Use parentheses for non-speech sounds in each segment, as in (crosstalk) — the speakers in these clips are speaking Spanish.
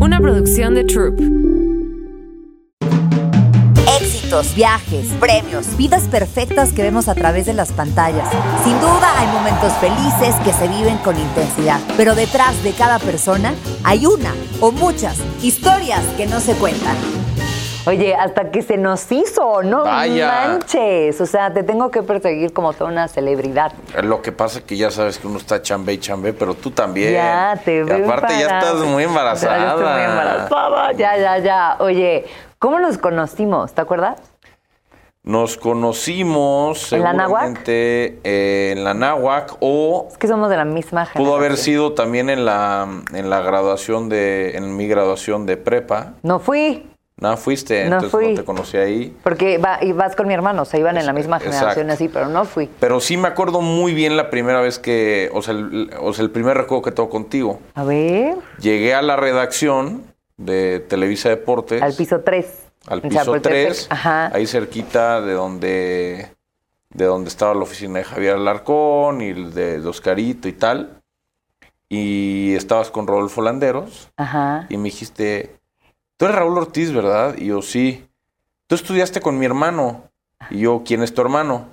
una producción de Troop. Éxitos, viajes, premios, vidas perfectas que vemos a través de las pantallas. Sin duda hay momentos felices que se viven con intensidad, pero detrás de cada persona hay una o muchas historias que no se cuentan. Oye, hasta que se nos hizo, no Vaya. manches. O sea, te tengo que perseguir como toda una celebridad. Lo que pasa es que ya sabes que uno está chambe y chambe, pero tú también. Ya, te Y veo aparte ya estás muy embarazada. Ya, estoy muy embarazada. Ya, ya, ya. Oye, ¿cómo nos conocimos? ¿Te acuerdas? Nos conocimos ¿En la eh, en la náhuac o Es que somos de la misma generación. pudo haber sido también en la en la graduación de en mi graduación de prepa. No fui, No fuiste, No entonces fui. no te conocí ahí. porque va, y vas con mi hermano, o sea, iban en la misma Exacto. generación así, pero no fui. Pero sí me acuerdo muy bien la primera vez que, o sea, el, o sea, el primer recuerdo que tengo contigo. A ver, Llegué a la redacción de Televisa Deportes. al piso 3. al piso 3, Ajá. ahí cerquita de donde de donde estaba la oficina de Javier Alarcón y de Oscarito y tal. Y estabas con Rodolfo Landeros Ajá. y me dijiste, tú eres Raúl Ortiz, ¿verdad? Y yo, sí. Tú estudiaste con mi hermano. Y yo, ¿quién es tu hermano?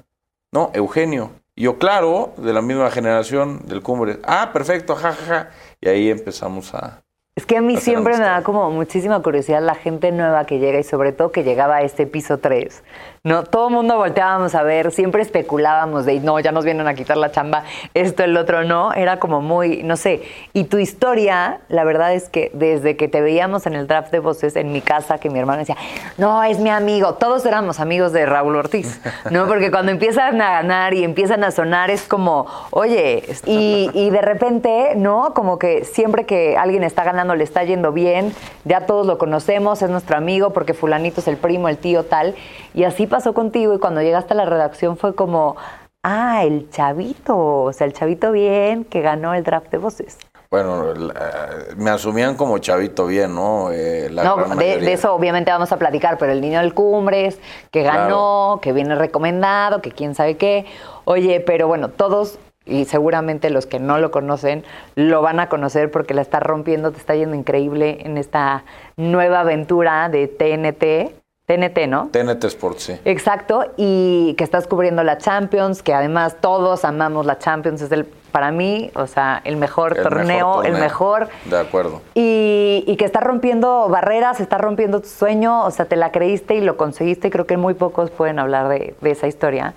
No, Eugenio. Y yo, claro, de la misma generación del Cumbre. Ah, perfecto, jajaja. Y ahí empezamos a... Es que a mí siempre me da como muchísima curiosidad la gente nueva que llega y sobre todo que llegaba a este piso 3. No, todo el mundo volteábamos a ver, siempre especulábamos de, no, ya nos vienen a quitar la chamba, esto, el otro, no. Era como muy, no sé. Y tu historia, la verdad es que desde que te veíamos en el draft de voces en mi casa, que mi hermano decía, no, es mi amigo. Todos éramos amigos de Raúl Ortiz, ¿no? Porque cuando empiezan a ganar y empiezan a sonar es como, oye, y, y de repente, ¿no? Como que siempre que alguien está ganando le está yendo bien, ya todos lo conocemos, es nuestro amigo porque fulanito es el primo, el tío, tal. Y así pasó contigo y cuando llegaste a la redacción fue como, ah, el chavito, o sea, el chavito bien que ganó el draft de voces. Bueno, la- me asumían como chavito bien, ¿no? Eh, la No, de eso obviamente vamos a platicar, pero el niño del Cumbres, que ganó, que viene recomendado, que quién sabe qué. Oye, pero bueno, todos y seguramente los que no lo conocen lo van a conocer porque la está rompiendo, te está yendo increíble en esta nueva aventura de TNT. TNT, ¿no? TNT Sports, sí. Exacto, y que estás cubriendo la Champions, que además todos amamos la Champions, es el, para mí, o sea, el mejor, El torneo, mejor el mejor. De acuerdo. Y, y que está rompiendo barreras, está rompiendo tu sueño, o sea, te la creíste y lo conseguiste, y creo que muy pocos pueden hablar de, de esa historia.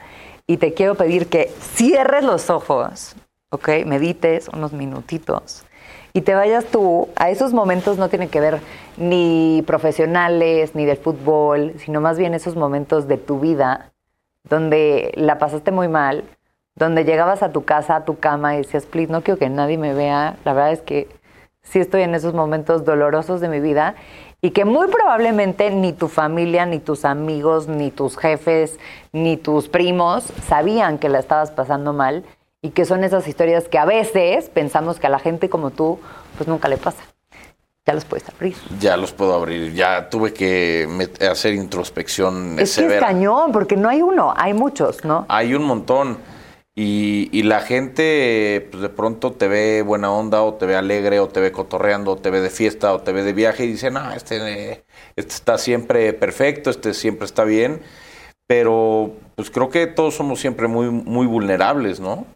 Y te quiero pedir que cierres los ojos, ¿ok? Medites unos minutitos y te vayas tú a esos momentos no tienen que ver ni profesionales ni del fútbol, sino más bien esos momentos de tu vida donde la pasaste muy mal, donde llegabas a tu casa, a tu cama y decías, please, no quiero que nadie me vea. La verdad es que sí estoy en esos momentos dolorosos de mi vida y que muy probablemente ni tu familia, ni tus amigos, ni tus jefes, ni tus primos sabían que la estabas pasando mal y que son esas historias que a veces pensamos que a la gente como tú pues nunca le pasa. Ya los puedes abrir. Ya los puedo abrir. Ya tuve que hacer introspección Es que es cañón, porque no hay uno, hay muchos, ¿no? Hay un montón. Y, y la gente pues, de pronto te ve buena onda o te ve alegre o te ve cotorreando o te ve de fiesta o te ve de viaje y dice, no, este, este está siempre perfecto, este siempre está bien. Pero pues creo que todos somos siempre muy, muy vulnerables, ¿no?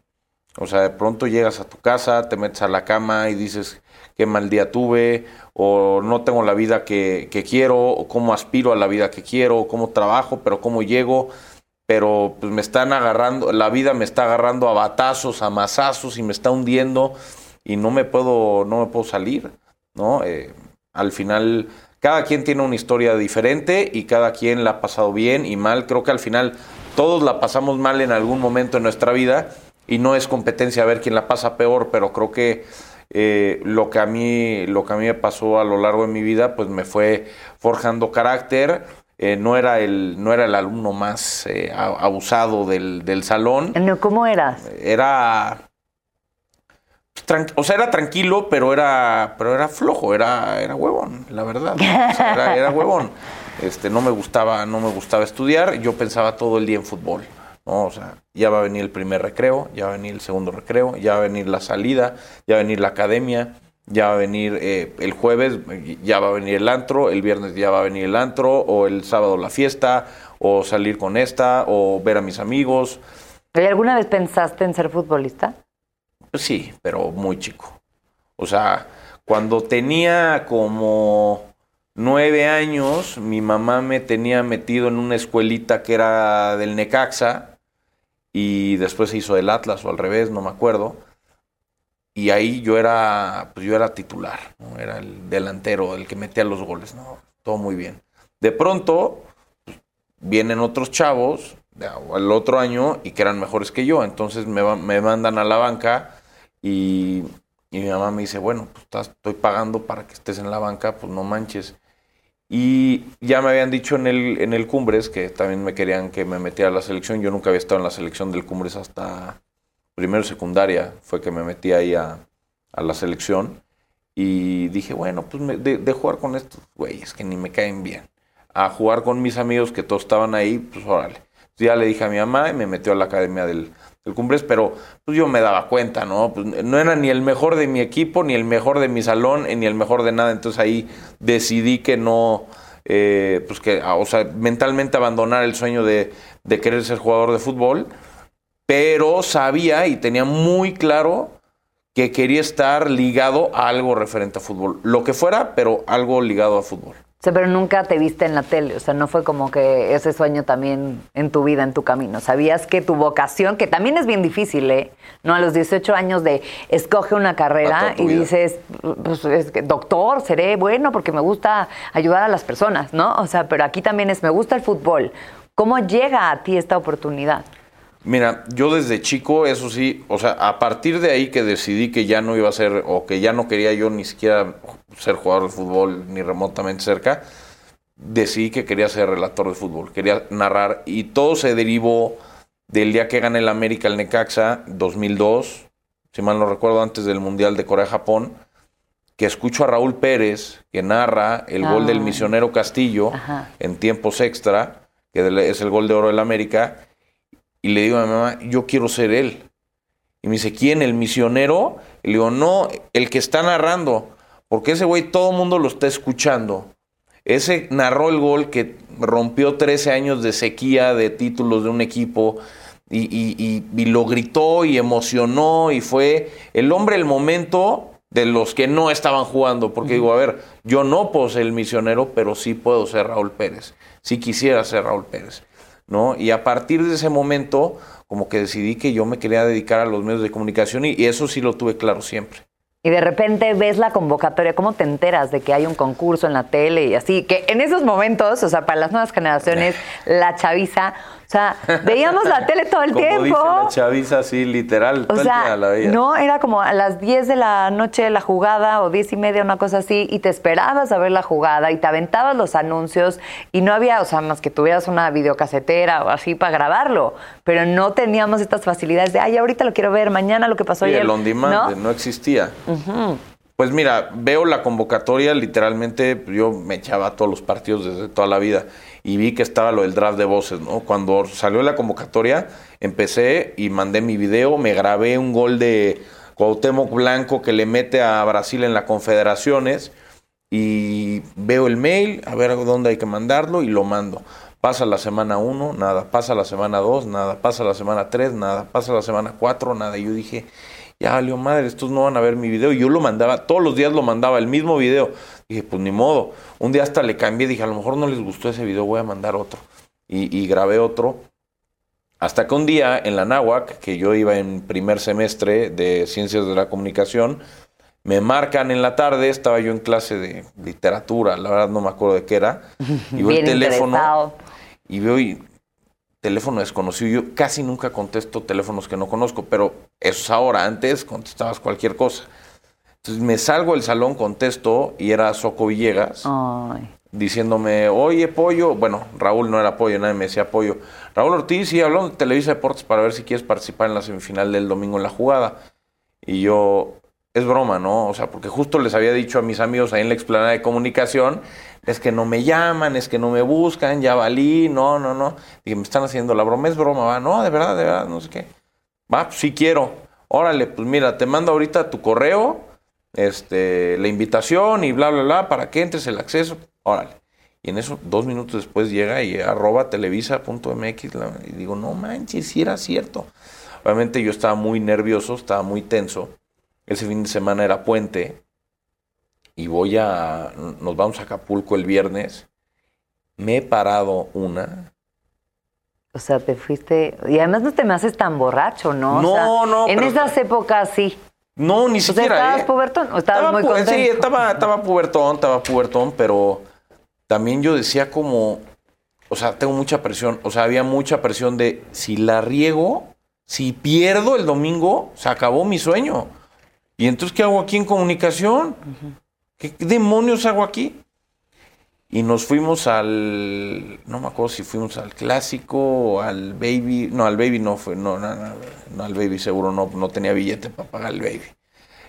O sea, de pronto llegas a tu casa, te metes a la cama y dices, qué mal día tuve, o no tengo la vida que, quiero, o cómo aspiro a la vida que quiero, o cómo trabajo, pero cómo llego pero pues me están agarrando, la vida me está agarrando a batazos, a mazazos y me está hundiendo y no me puedo, no me puedo salir, ¿no? Eh, al final, cada quien tiene una historia diferente y cada quien la ha pasado bien y mal. Creo que al final todos la pasamos mal en algún momento en nuestra vida y no es competencia a ver quién la pasa peor, pero creo que eh, lo que a mí lo que a mí me pasó a lo largo de mi vida pues me fue forjando carácter. Eh, no era el no era el alumno más eh, abusado del, del salón. ¿Cómo eras? era o sea era tranquilo pero era pero era flojo era era huevón la verdad. O sea, era, era huevón. (laughs) Este no me gustaba no me gustaba estudiar. Yo pensaba todo el día en fútbol ¿no? o sea ya va a venir el primer recreo ya va a venir el segundo recreo ya va a venir la salida ya va a venir la academia ya va a venir eh, el jueves, ya va a venir el antro, el viernes ya va a venir el antro, o el sábado la fiesta, o salir con esta, o ver a mis amigos. ¿Y alguna vez pensaste en ser futbolista? Sí, pero muy chico. O sea, cuando tenía como nueve años, mi mamá me tenía metido en una escuelita que era del Necaxa y después se hizo del Atlas o al revés, no me acuerdo. Y ahí yo era, pues yo era titular, era el delantero, el que metía los goles, ¿no? Todo muy bien. De pronto pues, vienen otros chavos el otro año y que eran mejores que yo, entonces me, me mandan a la banca y, y, mi mamá me dice, bueno, pues estoy pagando para que estés en la banca, pues no manches. Y ya me habían dicho en el, en el Cumbres que también me querían que me metiera a la selección. Yo nunca había estado en la selección del Cumbres hasta primero secundaria. Fue que me metí ahí a, la selección. Y dije, bueno, pues de, jugar con estos güeyes que ni me caen bien. A jugar con mis amigos que todos estaban ahí, pues órale. Ya le dije a mi mamá y me metió a la academia del, del Cumbres, pero pues yo me daba cuenta, ¿no? Pues no era ni el mejor de mi equipo, ni el mejor de mi salón, ni el mejor de nada. Entonces ahí decidí que no, eh, pues que, ah, o sea, mentalmente abandonar el sueño de, de querer ser jugador de fútbol, pero sabía y tenía muy claro que quería estar ligado a algo referente a fútbol. Lo que fuera, pero algo ligado a fútbol sea, pero nunca te viste en la tele, o sea, no fue como que ese sueño también en tu vida, en tu camino. Sabías que tu vocación, que también es bien difícil, ¿eh? No a los 18 años de escoge una carrera y dices, pues, es que, doctor, seré bueno porque me gusta ayudar a las personas, ¿no? O sea, pero aquí también es, me gusta el fútbol. ¿Cómo llega a ti esta oportunidad? Mira, yo desde chico, eso sí, o sea, a partir de ahí que decidí que ya no iba a ser, o que ya no quería yo ni siquiera ser jugador de fútbol ni remotamente cerca, decidí que quería ser relator de fútbol, quería narrar, y todo se derivó del día que gané el América el Necaxa, 2002, si mal no recuerdo, antes del Mundial de Corea-Japón, que escucho a Raúl Pérez, que narra el gol del ah. misionero Castillo en tiempos extra, que es el gol de oro del América, y le digo a mi mamá, yo quiero ser él. Y me dice, ¿quién? ¿El misionero? Y le digo, no, el que está narrando. Porque ese güey todo el mundo lo está escuchando. Ese narró el gol que rompió 13 años de sequía de títulos de un equipo y, y, lo gritó y emocionó y fue el hombre el momento de los que no estaban jugando. Porque digo, a ver, yo no puedo ser el misionero, pero sí puedo ser Raúl Pérez. Sí quisiera ser Raúl Pérez. ¿no? Y a partir de ese momento, como que decidí que yo me quería dedicar a los medios de comunicación y, eso sí lo tuve claro siempre. Y de repente ves la convocatoria, ¿cómo te enteras de que hay un concurso en la tele y así? Que en esos momentos, o sea, para las nuevas generaciones, (laughs) la chaviza, o sea, veíamos la tele todo el como tiempo. Dice la chaviza, así, literal. O sea, la no, era como a las 10 de la noche la jugada o 10 y media, una cosa así, y te esperabas a ver la jugada y te aventabas los anuncios y no había, o sea, más que tuvieras una videocasetera o así para grabarlo, pero no teníamos estas facilidades de, ay, ahorita lo quiero ver, mañana lo que pasó ayer. el on demand ¿no? existía. Pues mira, veo la convocatoria, literalmente yo me echaba todos los partidos desde toda la vida y vi que estaba lo del draft de voces, ¿no? Cuando salió la convocatoria, empecé y mandé mi video, me grabé un gol de Cuauhtémoc Blanco que le mete a Brasil en las confederaciones y veo el mail, a ver dónde hay que mandarlo y lo mando. Pasa la semana 1, nada. Pasa la semana 2, nada. Pasa la semana 3, nada. Pasa la semana 4, nada. Y yo dije, ya valió madre, estos no van a ver mi video. Y yo lo mandaba, todos los días lo mandaba, el mismo video. Dije, pues ni modo. Un día hasta le cambié, dije, a lo mejor no les gustó ese video, voy a mandar otro. Y, grabé otro. Hasta que un día en la náhuac, que yo iba en primer semestre de Ciencias de la Comunicación, me marcan en la tarde, estaba yo en clase de literatura, la verdad no me acuerdo de qué era, y veo el teléfono y veo y, teléfono desconocido. Yo casi nunca contesto teléfonos que no conozco, pero eso es ahora. Antes contestabas cualquier cosa. Entonces me salgo del salón, contesto y era Soco Villegas diciéndome, oye, Pollo. Bueno, Raúl no era Pollo, nadie me decía Pollo. Raúl Ortiz, sí, hablando de Televisa Deportes para ver si quieres participar en la semifinal del domingo en la jugada. Y yo, es broma, ¿no? O sea, porque justo les había dicho a mis amigos ahí en la explanada de comunicación, es que no me llaman, es que no me buscan, ya valí, no, no, no. Dije, me están haciendo la broma, es broma, va, no, de verdad, de verdad, no sé qué. Va, pues sí quiero. Órale, pues mira, te mando ahorita tu correo este, la invitación y bla, bla, bla, para que entres el acceso. Órale. Y en eso, dos minutos después llega y arroba televisa.mx y digo, no manches, si era cierto. Obviamente yo estaba muy nervioso, estaba muy tenso. Ese fin de semana era puente y voy a, nos vamos a Acapulco el viernes. Me he parado una. O sea, te fuiste, y además no te me haces tan borracho, ¿no? No, O sea, no, En pero- esas épocas sí. No, ni O sea, siquiera. ¿estabas ¿eh? pubertón o estabas muy pu- contento? Sí, estaba, estaba pubertón, estaba pubertón, pero también yo decía como, o sea, tengo mucha presión, o sea, había mucha presión de si la riego, si pierdo el domingo, se acabó mi sueño. ¿Y entonces qué hago aquí en comunicación? ¿Qué demonios hago aquí? Y nos fuimos al, no me acuerdo si fuimos al clásico o al baby, no, al baby no fue, no, no, no, no, al baby seguro no, no tenía billete para pagar el baby.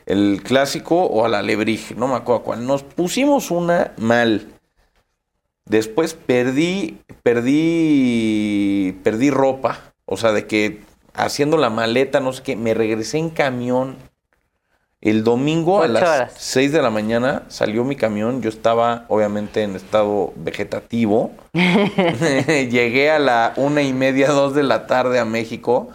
El clásico o al alebrije, no me acuerdo cuál. Nos pusimos una mal. Después perdí, perdí, perdí ropa, o sea, de que haciendo la maleta, no sé qué, me regresé en camión. El domingo a las horas. 6 de la mañana salió mi camión. Yo estaba obviamente en estado vegetativo. (laughs) (laughs) Llegué a la una y media, dos de la tarde a México.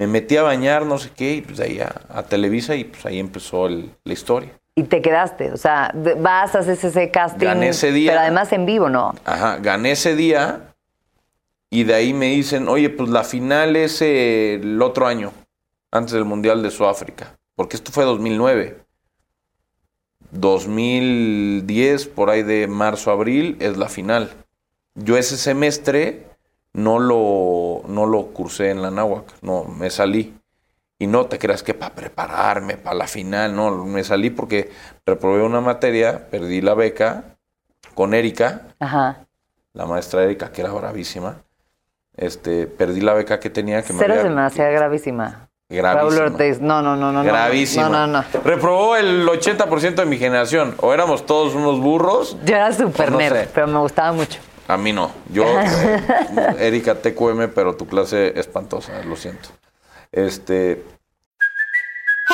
Me metí a bañar, no sé qué, y pues de ahí a, a Televisa y pues ahí empezó el- la historia. Y te quedaste, o sea, vas, haces ese casting. Gané ese día. Pero además en vivo, ¿no? Ajá, gané ese día y de ahí me dicen, oye, pues la final es el otro año, antes del Mundial de Sudáfrica, porque esto fue 2009. 2010, por ahí de marzo, abril, es la final. Yo ese semestre no lo, no lo cursé en la náhuac, no, me salí. Y no te creas que para prepararme para la final, no, me salí porque reprobé una materia, perdí la beca con Erika, Ajá. la maestra Erika, que era bravísima. Este, perdí la beca que tenía que me Cero había- se me hacía gravísima. Raúl Ortiz, no, no, no, no. no. Gravísima. No, no, no. Reprobó el 80% de mi generación. O éramos todos unos burros. Yo era súper No nerd, sé. pero me gustaba mucho. A mí no. Yo, (laughs) eh, Erika TQM, pero tu clase espantosa, lo siento. Este,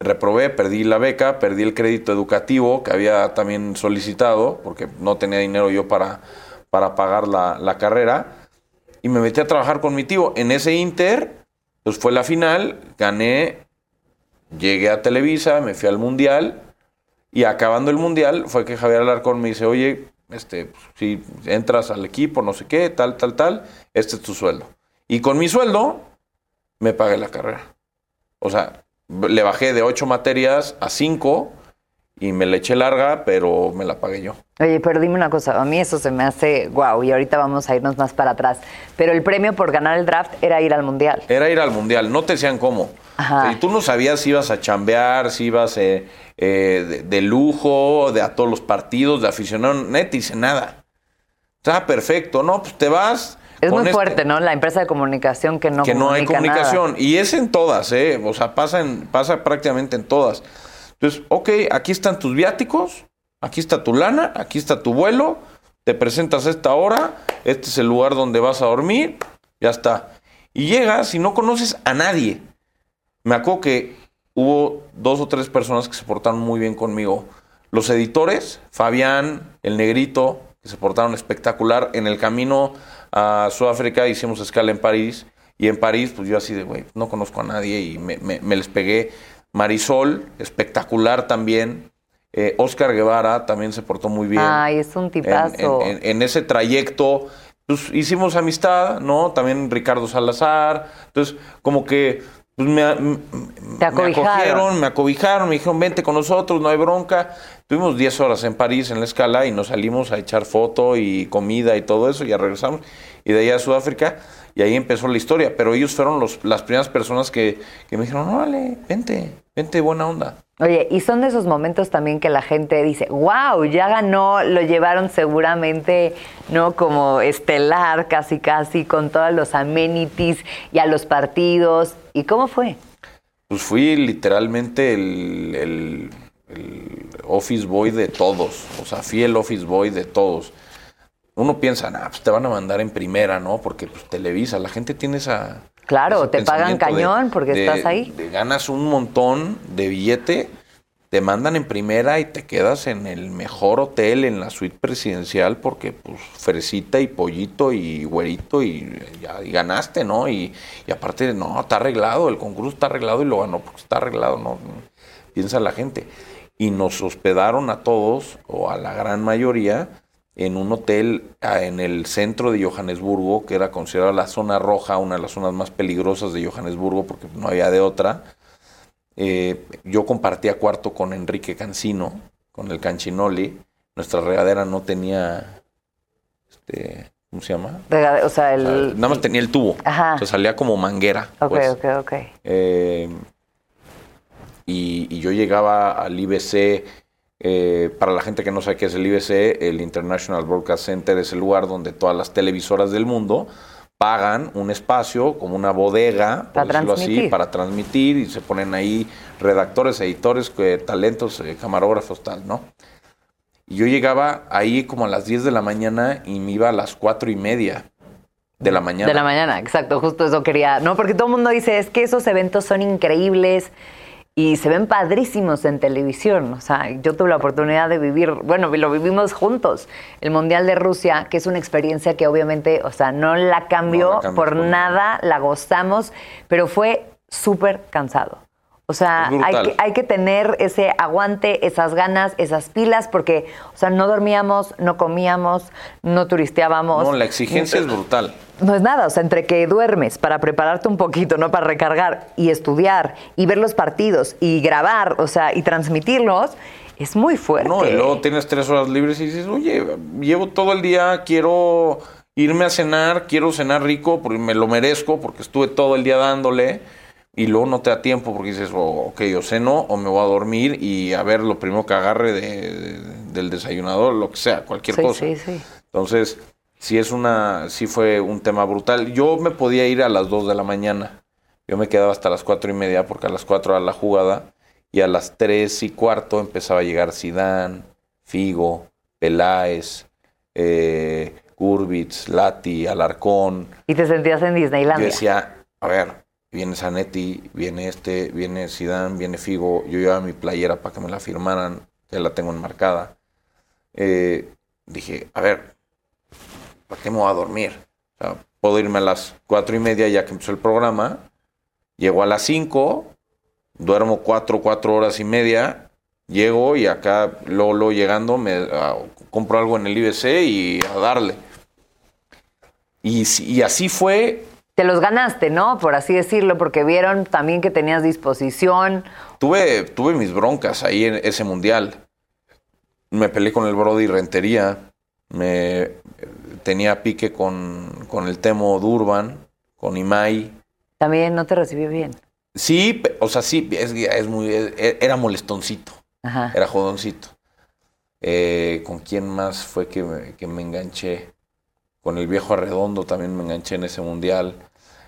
Reprobé, perdí la beca, perdí el crédito educativo que había también solicitado, porque no tenía dinero yo para, para pagar la, la carrera, y me metí a trabajar con mi tío. En ese Inter, pues fue la final, gané, llegué a Televisa, me fui al Mundial, y acabando el Mundial fue que Javier Alarcón me dice, oye, este, si entras al equipo, no sé qué, tal, tal, tal, este es tu sueldo. Y con mi sueldo me pagué la carrera. O sea, le bajé de ocho materias a cinco y me la eché larga, pero me la pagué yo. Oye, pero dime una cosa, a mí eso se me hace guau, y ahorita vamos a irnos más para atrás. Pero el premio por ganar el draft era ir al mundial. Era ir al mundial, no te decían cómo. Ajá. O sea, y tú no sabías si ibas a chambear, si ibas eh, eh, de, de lujo, de a todos los partidos, de aficionado, nadie te dice nada. Está perfecto, ¿no? Pues te vas. Es muy este- fuerte, ¿no? La empresa de comunicación que no que no hay nada. comunicación. Y es en todas, ¿eh? O sea, pasa, en, pasa prácticamente en todas. Entonces, ok, aquí están tus viáticos, aquí está tu lana, aquí está tu vuelo, te presentas a esta hora, este es el lugar donde vas a dormir, ya está. Y llegas y no conoces a nadie. Me acuerdo que hubo dos o tres personas que se portaron muy bien conmigo. Los editores, Fabián, el negrito, que se portaron espectacular. En el camino a Sudáfrica hicimos escala en París. Y en París, pues yo así de, güey, no conozco a nadie y me, me- me les pegué. Marisol, espectacular también. Eh, Oscar Guevara también se portó muy bien Ay, es un en, tipazo. en- en- en ese trayecto, pues hicimos amistad, ¿no? También Ricardo Salazar. Entonces, como que pues, me, me acobijaron. acogieron, me acobijaron, me dijeron, vente con nosotros, no hay bronca. Tuvimos 10 horas en París en la escala y nos salimos a echar foto y comida y todo eso, y ya regresamos. Y de ahí a Sudáfrica, y ahí empezó la historia. Pero ellos fueron los, las primeras personas que, que me dijeron, no, vale, vente, vente, buena onda. Oye, y son de esos momentos también que la gente dice, wow, ya ganó, lo llevaron seguramente, ¿no? Como estelar, casi, casi, con todos los amenities y a los partidos. ¿Y cómo fue? Pues fui literalmente el, el- office boy de todos. O sea, fui el office boy de todos. Uno piensa, nah, pues te van a mandar en primera, ¿no? Porque pues Televisa, la gente tiene esa. Claro, te pagan de- cañón porque de- estás ahí. de ganas un montón de billete, te mandan en primera y te quedas en el mejor hotel, en la suite presidencial, porque pues fresita y pollito y güerito y ya y ganaste, ¿no? Y, y aparte, no, está arreglado, el concurso está arreglado y lo ganó porque está arreglado, ¿no? Piensa la gente. Y nos hospedaron a todos, o a la gran mayoría, en un hotel ah, en el centro de Johannesburgo, que era considerada la zona roja, una de las zonas más peligrosas de Johannesburgo, porque no había de otra. Eh, yo compartía cuarto con Enrique Cancino, con el Canchinoli. Nuestra regadera no tenía, este, ¿cómo se llama? Rega- O sea, O sea, el... nada más tenía el tubo. Ajá. O sea, salía como manguera. Ok, pues. ok, ok. Eh, y, y yo llegaba al IBC. Eh, para la gente que no sabe qué es el IBC, el International Broadcast Center es el lugar donde todas las televisoras del mundo pagan un espacio como una bodega, por Para decirlo así, para transmitir y se ponen ahí redactores, editores, eh, talentos, eh, camarógrafos, tal, ¿no? Y yo llegaba ahí como a las 10 de la mañana y me iba a las cuatro y media de la mañana. De la mañana, exacto, justo eso quería. No, porque todo el mundo dice, es que esos eventos son increíbles y se ven padrísimos en televisión. O sea, yo tuve la oportunidad de vivir, bueno, lo vivimos juntos, el Mundial de Rusia, que es una experiencia que obviamente, o sea, no la No por por nada, la gozamos, pero fue súper cansado. O sea, hay que, hay que tener ese aguante, esas ganas, esas pilas, porque, o sea, no dormíamos, no comíamos, no turisteábamos. No, la exigencia es brutal. No es nada, o sea, entre que duermes para prepararte un poquito, ¿no? Para recargar y estudiar y ver los partidos y grabar, o sea, y transmitirlos, es muy fuerte. No, y luego tienes tres horas libres y dices, oye, llevo todo el día, quiero irme a cenar, quiero cenar rico, porque me lo merezco, porque estuve todo el día dándole, y luego no te da tiempo porque dices, oh, ok, yo ceno o me voy a dormir y a ver lo primero que agarre de- del desayunador, lo que sea, cualquier Sí, cosa. sí, sí. Entonces, sí es una, sí fue un tema brutal. Yo me podía ir a las 2 de la mañana. Yo me quedaba hasta las cuatro y media porque a las 4 era la jugada y a las 3 y cuarto empezaba a llegar Sidán, Figo, Peláez, eh, Gurbitz, Lati, Alarcón. Y te sentías en Yo Disneylandia. decía, a ver, viene Zanetti, viene este, viene Sidán, viene Figo. Yo llevaba mi playera para que me la firmaran, ya la tengo enmarcada. Eh, dije, a ver, ¿para qué me voy a dormir? Puedo irme a las cuatro y media ya que empezó el programa, llego a las cinco, duermo cuatro, cuatro horas y media, llego y acá, luego, luego llegando, me ah, compro algo en el IBC y a darle. Y así fue Te los ganaste, ¿no? Por así decirlo, porque vieron también que tenías disposición. Tuve, tuve mis broncas ahí en ese mundial. Me peleé con el Brody Rentería. Me tenía pique con, con el Temo Durban, con Imai. También no te recibió bien. Sí, o sea, sí, es, es muy, es- era molestoncito, Ajá. era jodoncito. Eh, ¿Con quién más fue que me, que me enganché? Con el viejo Arredondo también me enganché en ese mundial.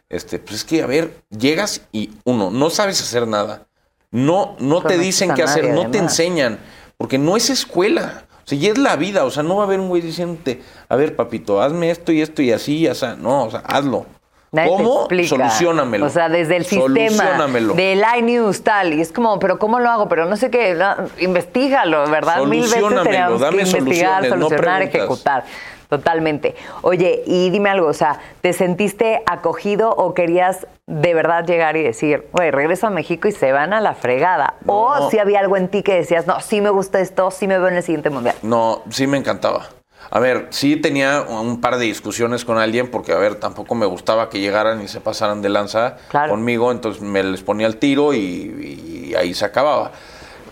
Este, pues es que, a ver, llegas y uno, no sabes hacer nada. No, no te dicen qué hacer, no te enseñan, porque no es escuela. O sea, ya es la vida. O sea, no va a haber un güey diciéndote, a ver, papito, hazme esto y esto y así, o sea, no, o sea, hazlo. Nadie ¿Cómo? Solucionamelo. O sea, desde el sistema del iNews tal. Y es como, pero ¿cómo lo hago? Pero no sé qué. no, investígalo, ¿verdad? Mil veces Solucionamelo, tenemos que investigar, soluciones, solucionar, ejecutar. Totalmente. Oye, y dime algo, o sea, ¿te sentiste acogido o querías de verdad llegar y decir, güey, regreso a México y se van a la fregada? O si había algo en ti que decías, no, sí me gusta esto, sí me veo en el siguiente mundial. No, sí me encantaba. A ver, sí tenía un par de discusiones con alguien porque, a ver, tampoco me gustaba que llegaran y se pasaran de lanza Claro. conmigo, entonces me les ponía el tiro y, y ahí se acababa.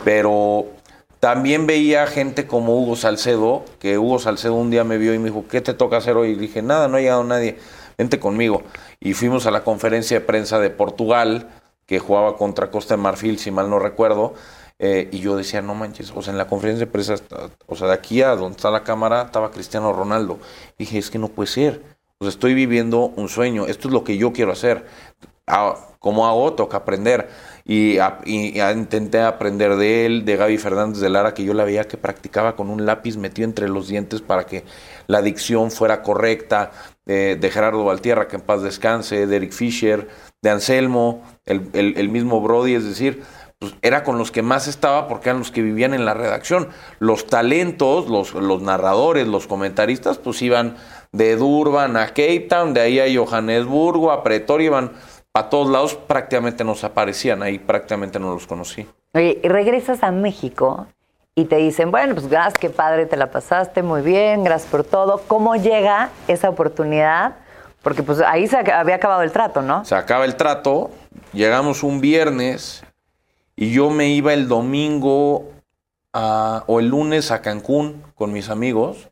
Pero también veía gente como Hugo Salcedo, que Hugo Salcedo un día me vio y me dijo, ¿qué te toca hacer hoy? Y dije, nada, no ha llegado nadie, vente conmigo. Y fuimos a la conferencia de prensa de Portugal, que jugaba contra Costa de Marfil, si mal no recuerdo, Eh, y yo decía, no manches, o sea, en la conferencia de prensa, o sea, de aquí a donde está la cámara, estaba Cristiano Ronaldo. dije, es que no puede ser. O sea, estoy viviendo un sueño, esto es lo que yo quiero hacer. Ah, ¿Cómo hago? Toca aprender. Y, a- y intenté aprender de él, de Gaby Fernández de Lara, que yo la veía que practicaba con un lápiz metido entre los dientes para que la dicción fuera correcta, de, de Gerardo Valtierra, que en paz descanse, de Eric Fisher, de Anselmo, el, el- el mismo Brody, es decir, pues era con los que más estaba porque eran los que vivían en la redacción. Los talentos, los, los narradores, los comentaristas, pues iban de Durban a Cape Town, de ahí a Johannesburgo, a Pretoria, iban a todos lados, prácticamente nos aparecían, ahí prácticamente no los conocí. Oye, y regresas a México y te dicen, bueno, pues gracias, qué padre, te la pasaste muy bien, gracias por todo. ¿Cómo llega esa oportunidad? Porque pues ahí se había acabado el trato, ¿no? Se acaba el trato, llegamos un viernes y yo me iba el domingo a- o el lunes a Cancún con mis amigos,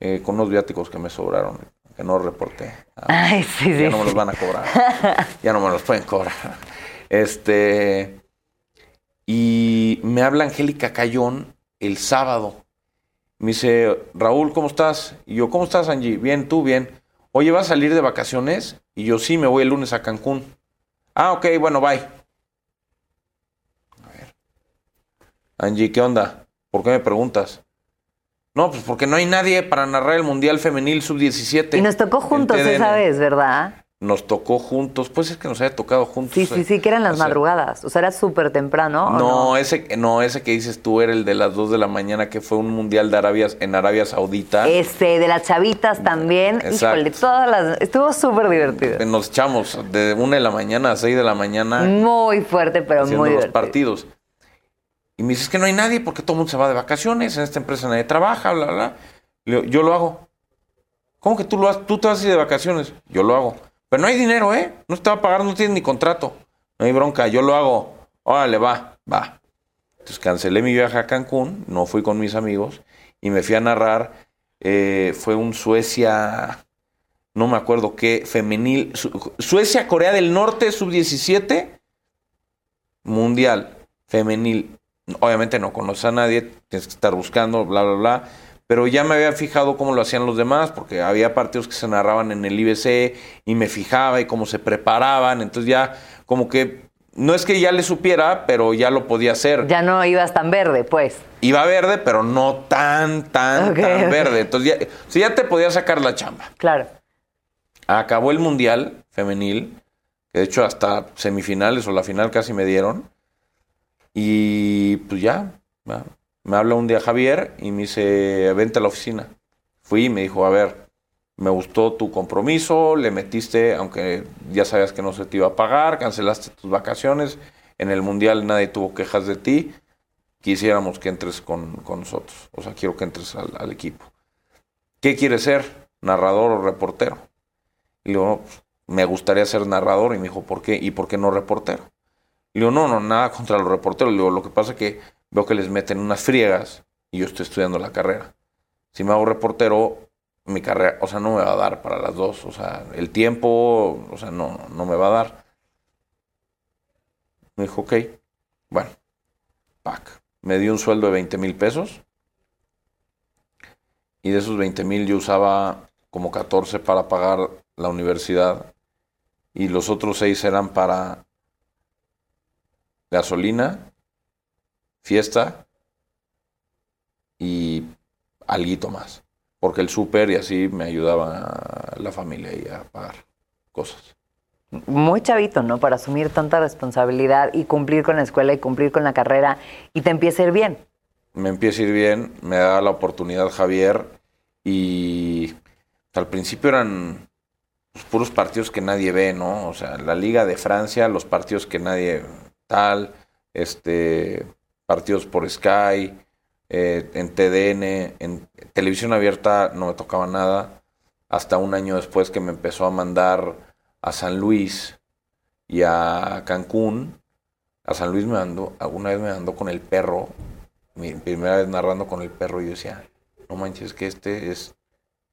eh, con unos viáticos que me sobraron, que no reporté. Ah, Ay, sí, sí. ya no me los van a cobrar. ya no me los pueden cobrar. Este. Y me habla Angélica Cayón el sábado. Me dice, Raúl, ¿cómo estás? Y yo, ¿cómo estás, Angie? Bien, tú, bien. Oye, ¿vas a salir de vacaciones? Y yo, sí, me voy el lunes a Cancún. Ah, ok, bueno, bye. A ver. Angie, ¿qué onda? ¿Por qué me preguntas? No, pues porque no hay nadie para narrar el Mundial Femenil Sub-17. Y nos tocó juntos esa vez, ¿verdad? Nos tocó juntos. Pues es que nos haya tocado juntos. Sí, sí, sí, que eran las O sea, madrugadas. O sea, era súper temprano. ¿o No, ese, no, ese que dices tú era el de las 2 de la mañana, que fue un mundial de Arabia, en Arabia Saudita. Este, de las chavitas también. Exacto. Híjole, todas las. Estuvo súper divertido. Nos echamos de 1 de la mañana a 6 de la mañana Muy fuerte, pero muy los divertido. partidos. Y me dices que no hay nadie porque todo el mundo se va de vacaciones, en esta empresa nadie trabaja, bla, bla. Yo lo hago. ¿Cómo que tú lo haces? Tú te vas a ir de vacaciones. Yo lo hago. Pero no hay dinero, ¿eh? No te va a pagar, no tienes ni contrato. No hay bronca, yo lo hago. Órale, va, va. Entonces cancelé mi viaje a Cancún, no fui con mis amigos y me fui a narrar. eh, fue un Suecia, no me acuerdo qué, femenil. Su- Suecia, Corea del Norte, sub-17, mundial, femenil. Obviamente no conoces a nadie, tienes que estar buscando, bla, bla, bla. Pero ya me había fijado cómo lo hacían los demás, porque había partidos que se narraban en el IBC y me fijaba y cómo se preparaban. Entonces ya como que, no es que ya le supiera, pero ya lo podía hacer. Ya no ibas tan verde, pues. Iba verde, pero no tan, tan, tan verde. Entonces ya, o sea, ya te podía sacar la chamba. Claro. Acabó el Mundial femenil, que de hecho hasta semifinales o la final casi me dieron. Y pues ya, me habla un día Javier y me dice, vente a la oficina. Fui y me dijo, a ver, me gustó tu compromiso, le metiste, aunque ya sabías que no se te iba a pagar, cancelaste tus vacaciones, en el Mundial nadie tuvo quejas de ti, quisiéramos que entres con, con nosotros, o sea, quiero que entres al, equipo. ¿Qué quieres ser? ¿Narrador o reportero? Y le pues, me gustaría ser narrador. Y me dijo, ¿por qué? ¿Y por qué no reportero? Le digo, no, no, nada contra los reporteros. Le digo, lo que pasa es que veo que les meten unas friegas y yo estoy estudiando la carrera. Si me hago reportero, mi carrera, o sea, no me va a dar para las dos. O sea, el tiempo, o sea, no, no me va a dar. Me dijo, ok, bueno, pack. Me dio un sueldo de 20 mil pesos. Y de esos 20 mil yo usaba como 14 para pagar la universidad. Y los otros 6 eran para gasolina, fiesta y alguito más. Porque el súper y así me ayudaba a la familia y a pagar cosas. Muy chavito, ¿no? Para asumir tanta responsabilidad y cumplir con la escuela y cumplir con la carrera y te empieza a ir bien. me empieza a ir bien, me da la oportunidad Javier y al principio eran pues, puros partidos que nadie ve, ¿no? O sea, la Liga de Francia, los partidos que nadie tal, este, partidos por Sky, eh, en TDN, en televisión abierta no me tocaba nada, hasta un año después que me empezó a mandar a San Luis y a Cancún. A San Luis me mandó, alguna vez me mandó con el perro, mi primera vez narrando con el perro, y yo decía, no manches, que este es,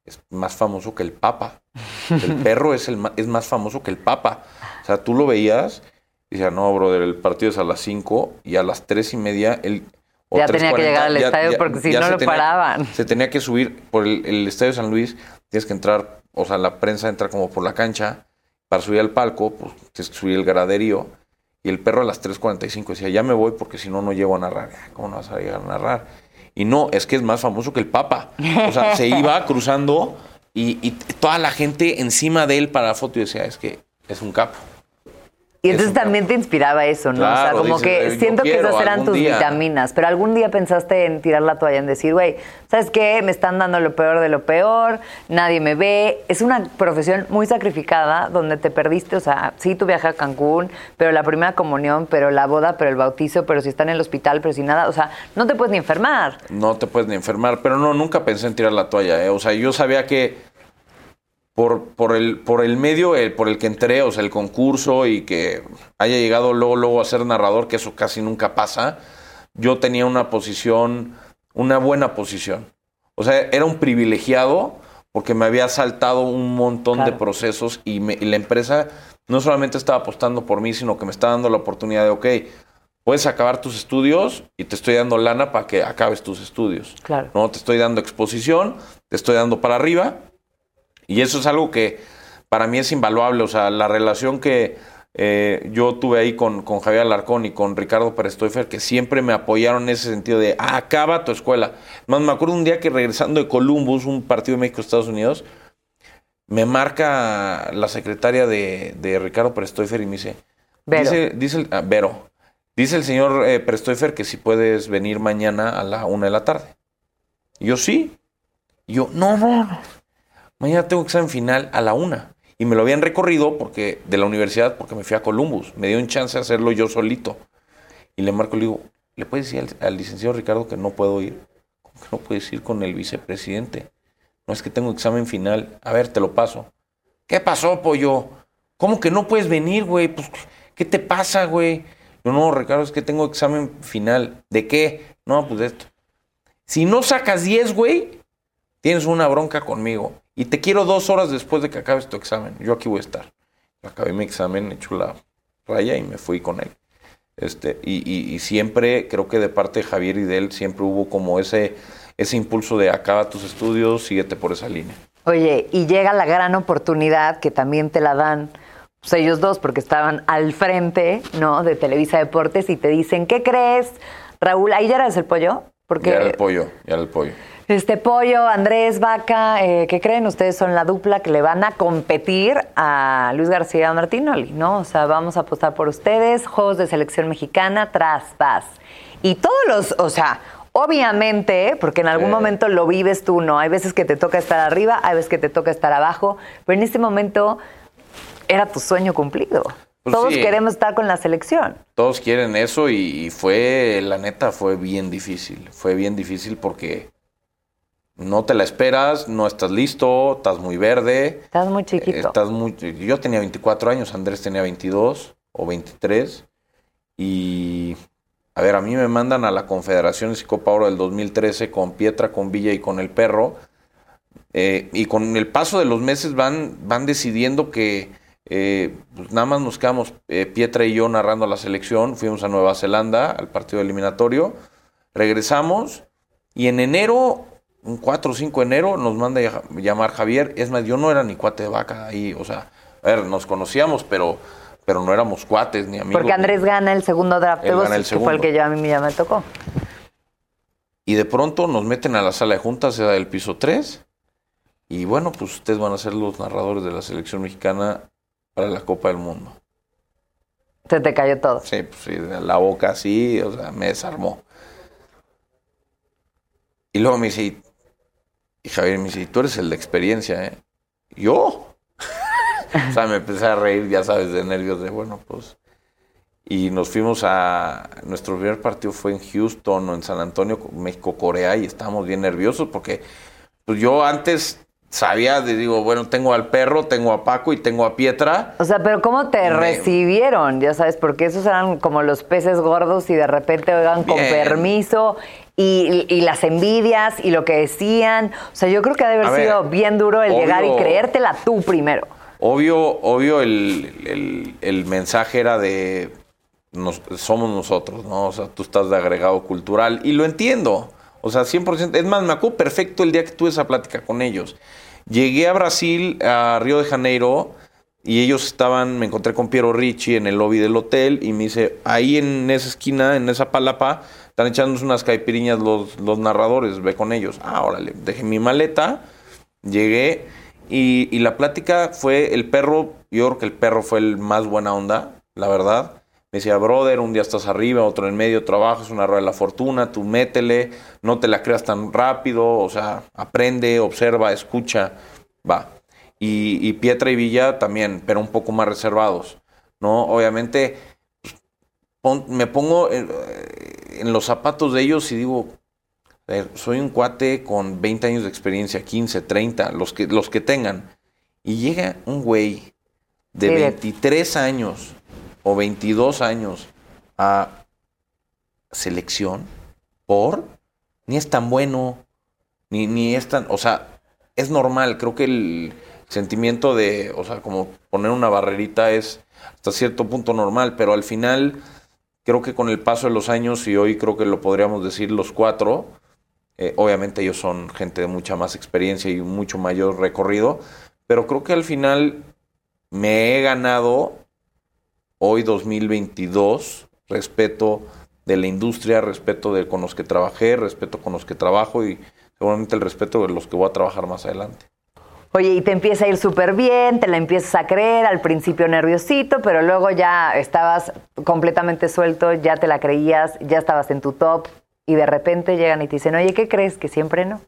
es más famoso que el Papa. El perro es, el, es más famoso que el Papa. O sea, tú lo veías Decía, no, brother, el partido es a las 5 y a las 3 y media él... o Ya tenía que 3:40, llegar al ya- estadio ya- porque si ya no lo tenía- paraban. Se tenía que subir por el, el estadio San Luis, tienes que entrar, o sea, la prensa entra como por la cancha, para subir al palco, pues tienes que subir el graderío. Y el perro a las 3.45 decía, ya me voy porque si no, no llego a narrar. "Ah, ¿Cómo no vas a llegar a narrar? Y no, es que es más famoso que el Papa. O sea, se iba (laughs) cruzando y, y toda la gente encima de él para la foto y decía, es que es un capo. Y Es entonces también te inspiraba eso, ¿no? o sea, como dices, que "Eh, yo siento que esas eran tus día". vitaminas, pero algún día pensaste en tirar la toalla, en decir, güey, ¿sabes qué? Me están dando lo peor de lo peor, nadie me ve. Es una profesión muy sacrificada donde te perdiste, o sea, sí tu viaje a Cancún, pero la primera comunión, pero la boda, pero el bautizo, pero si están en el hospital, pero si nada, o sea, no te puedes ni enfermar. no te puedes ni enfermar. Pero no, nunca pensé en tirar la toalla. ¿eh? O sea, yo sabía que por, por, el, por el medio eh, por el que entré, o sea, el concurso y que haya llegado luego, luego a ser narrador, que eso casi nunca pasa, yo tenía una posición, una buena posición. O sea, era un privilegiado porque me había saltado un montón de procesos y, me- y la empresa no solamente estaba apostando por mí, sino que me está dando la oportunidad de, ok, puedes acabar tus estudios y te estoy dando lana para que acabes tus estudios. Claro. No, te estoy dando exposición, te estoy dando para arriba. Y eso es algo que para mí es invaluable. O sea, la relación que eh, yo tuve ahí con, con Javier Alarcón y con Ricardo Perestoifer, que siempre me apoyaron en ese sentido de "Ah, acaba tu escuela. Más me acuerdo un día que regresando de Columbus, un partido de México-Estados Unidos, me marca la secretaria de, de Ricardo Perestoifer y me dice, Vero. dice, dice el, ah, Vero, dice el señor eh, que si puedes venir mañana a la una de la tarde. Y yo sí. Y yo, no, no, mañana tengo examen final a la una. Y me lo habían recorrido porque de la universidad porque me fui a Columbus. Me dio un chance de hacerlo yo solito. Y le marco, le digo, ¿le puedes decir al, al licenciado Ricardo que no puedo ir? ¿Cómo que no puedes ir con el vicepresidente? No es que tengo examen final. A ver, te lo paso. ¿Qué pasó, pollo? ¿Cómo que no puedes venir, güey? Pues, ¿qué te pasa, güey? Yo, no, Ricardo, es que tengo examen final. ¿De qué? No, pues de esto. Si no sacas 10, güey, tienes una bronca conmigo. Y te quiero dos horas después de que acabes tu examen. Yo aquí voy a estar. Acabé mi examen, eché la raya y me fui con él. Este, y, y- y siempre, creo que de parte de Javier y de él, siempre hubo como ese, ese impulso de acaba tus estudios, síguete por esa línea. Oye, y llega la gran oportunidad que también te la dan pues, ellos dos, porque estaban al frente, ¿no? De Televisa Deportes y te dicen, ¿qué crees, Raúl? Ahí ya eras el pollo, porque Ya era el pollo, ya era el pollo. Este pollo, Andrés, Vaca, eh, ¿qué creen? Ustedes son la dupla que le van a competir a Luis García Martinoli, ¿no? O sea, vamos a apostar por ustedes, Juegos de Selección Mexicana, tras, vas. Y todos los, o sea, obviamente, porque en algún Sí. momento lo vives tú, ¿no? Hay veces que te toca estar arriba, hay veces que te toca estar abajo, pero en este momento era tu sueño cumplido. Pues Todos sí. queremos estar con la selección. Todos quieren eso y, y fue, la neta, fue bien difícil. Fue bien difícil porque no te la esperas, no estás listo, estás muy verde. Estás muy chiquito. Estás muy, yo tenía 24 años, Andrés tenía 22 o 23. Y, a ver, a mí me mandan a la Confederación de Copa Oro del 2013 con Pietra, con Villa y con el Perro. Eh, y con el paso de los meses van, van decidiendo que eh, pues nada más nos quedamos eh, Pietra y yo narrando la selección. Fuimos a Nueva Zelanda al partido eliminatorio. Regresamos y en enero, un 4 o 5 de enero, nos manda a llamar Javier. Es más, yo no era ni cuate de vaca ahí. O sea, a ver, nos conocíamos, pero, pero no éramos cuates ni amigos. Porque Andrés gana el segundo draft de el que fue el segundo. que yo a mí ya me tocó. Y de pronto nos meten a la sala de juntas, se da el piso 3. Y bueno, pues ustedes van a ser los narradores de la selección mexicana para la Copa del Mundo. Se te cayó todo. Sí, pues sí, la boca así, o sea, me desarmó. Y luego me dice, y, Javier me dice, "Y tú eres el de experiencia, ¿eh? ¿Yo? (laughs) o sea, me empecé a reír, ya sabes, de nervios, de bueno, pues... Y nos fuimos a... Nuestro primer partido fue en Houston o en San Antonio, México-Corea, y estábamos bien nerviosos porque pues yo antes sabía, de, digo, bueno, tengo al perro, tengo a Paco y tengo a Pietra. O sea, pero ¿cómo te Me- recibieron? Ya sabes, porque esos eran como los peces gordos y de repente oigan con permiso y, y las envidias y lo que decían. O sea, yo creo que ha de haber A ver, sido bien duro el llegar y creértela tú primero. Obvio, obvio el, el- el mensaje era de nos- somos nosotros, ¿no? O sea, tú estás de agregado cultural y lo entiendo. O sea, 100%. Es más, me acuerdo perfecto el día que tuve esa plática con ellos. Llegué a Brasil, a Río de Janeiro, y ellos estaban, me encontré con Piero Ricci en el lobby del hotel y me dice, ahí en esa esquina, en esa palapa, están echándose unas caipiriñas los, los narradores, ve con ellos. Ah, órale, dejé mi maleta, llegué y, y la plática fue el perro, yo creo que el perro fue el más buena onda, la verdad. Me decía, brother, un día estás arriba, otro en medio, trabajo, es una rueda de la fortuna, tú métele, no te la creas tan rápido, o sea, aprende, observa, escucha, va. Y, y Pietra y Villa también, pero un poco más reservados, ¿no? Obviamente, pon- me pongo en, en los zapatos de ellos y digo, a ver, soy un cuate con 20 años de experiencia, 15, 30, los que, los que tengan. Y llega un güey de- 23 años o 22 años a selección por ni es tan bueno, ni, ni es tan, o sea, es normal, creo que el sentimiento de, o sea, como poner una barrerita es hasta cierto punto normal, pero al final creo que con el paso de los años, y hoy creo que lo podríamos decir los cuatro, eh, obviamente ellos son gente de mucha más experiencia y mucho mayor recorrido, pero creo que al final me he ganado hoy 2022 respeto de la industria, respeto de con los que trabajé, respeto con los que trabajo y seguramente el respeto de los que voy a trabajar más adelante. Oye, y te empieza a ir súper bien, te la empiezas a creer, al principio nerviosito, pero luego ya estabas completamente suelto, ya te la creías, ya estabas en tu top, y de repente llegan y te dicen, oye, ¿qué crees? Que siempre no.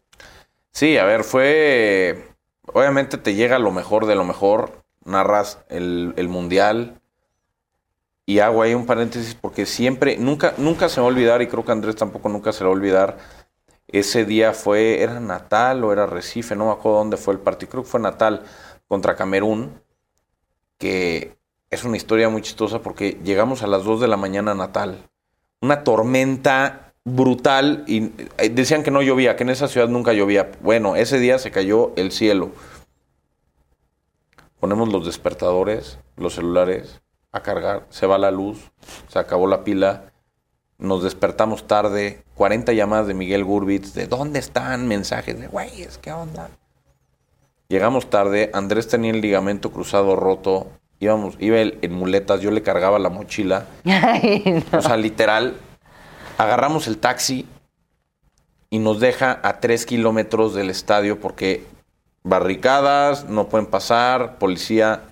Sí, a ver, fue. Obviamente te llega lo mejor de lo mejor. Narras el, el mundial. Y hago ahí un paréntesis porque siempre, nunca, nunca se va a olvidar, y creo que Andrés tampoco nunca se va a olvidar. Ese día fue, era Natal o era Recife, no me acuerdo dónde fue el partido, creo que fue Natal contra Camerún, que es una historia muy chistosa porque llegamos a las 2 de la mañana a Natal. Una tormenta brutal y eh, decían que no llovía, que en esa ciudad nunca llovía. Bueno, ese día se cayó el cielo. Ponemos los despertadores, los celulares a cargar, se va la luz, se acabó la pila, nos despertamos tarde, 40 llamadas de Miguel Gurbitz, de dónde están mensajes de güeyes, ¿qué onda? Llegamos tarde, Andrés tenía el ligamento cruzado roto, íbamos, iba él en muletas, yo le cargaba la mochila, (laughs) Ay, no. o sea, literal, agarramos el taxi y nos deja a tres kilómetros del estadio porque barricadas, no pueden pasar, policía.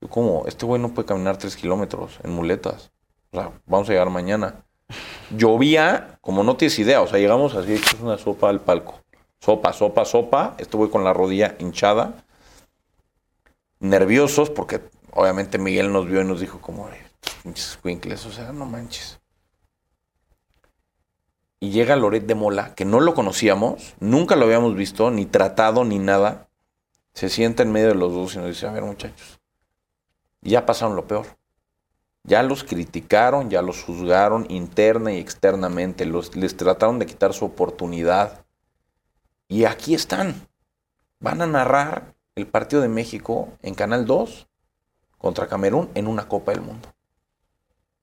Yo, ¿Cómo? Este güey no puede caminar tres kilómetros en muletas. O sea, vamos a llegar mañana. Llovía, como no tienes idea, o sea, llegamos así, hechos una sopa al palco. Sopa, sopa, sopa. Güey con la rodilla hinchada. Nerviosos porque obviamente Miguel nos vio y nos dijo como, "Ay, estos pinches o sea, no manches y llega Loret de Mola, que no lo conocíamos, nunca lo habíamos visto, ni tratado, ni nada. Se sienta en medio de los dos y nos dice, a ver muchachos, ya pasaron lo peor. Ya los criticaron, ya los juzgaron interna y externamente, los, les trataron de quitar su oportunidad. Y aquí están. Van a narrar el partido de México en Canal 2 contra Camerún en una Copa del Mundo.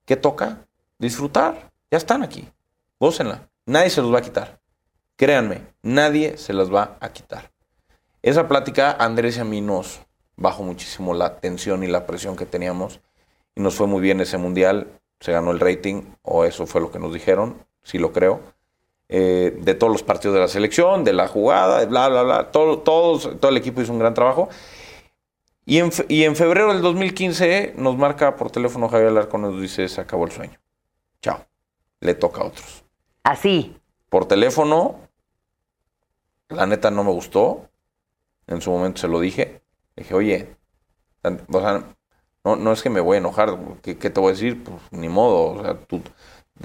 ¿Qué toca? Disfrutar. Ya están aquí. Gócenla. Nadie se los va a quitar. Créanme, nadie se las va a quitar. Esa plática, Andrés y a mí nos bajó muchísimo la tensión y la presión que teníamos. Y nos fue muy bien ese mundial. Se ganó el rating, o eso fue lo que nos dijeron, sí lo creo. Eh, de todos los partidos de la selección, de la jugada, bla, bla, bla. Todo, todos, todo el equipo hizo un gran trabajo. Y en, y en febrero del 2015 nos marca por teléfono Javier Alarcón y nos dice, se acabó el sueño. Chao. Le toca a otros Así. por teléfono. La neta no me gustó. En su momento se lo dije. Dije, oye, o sea, no, no es que me voy a enojar. ¿Qué, qué te voy a decir? Pues ni modo. O sea, tú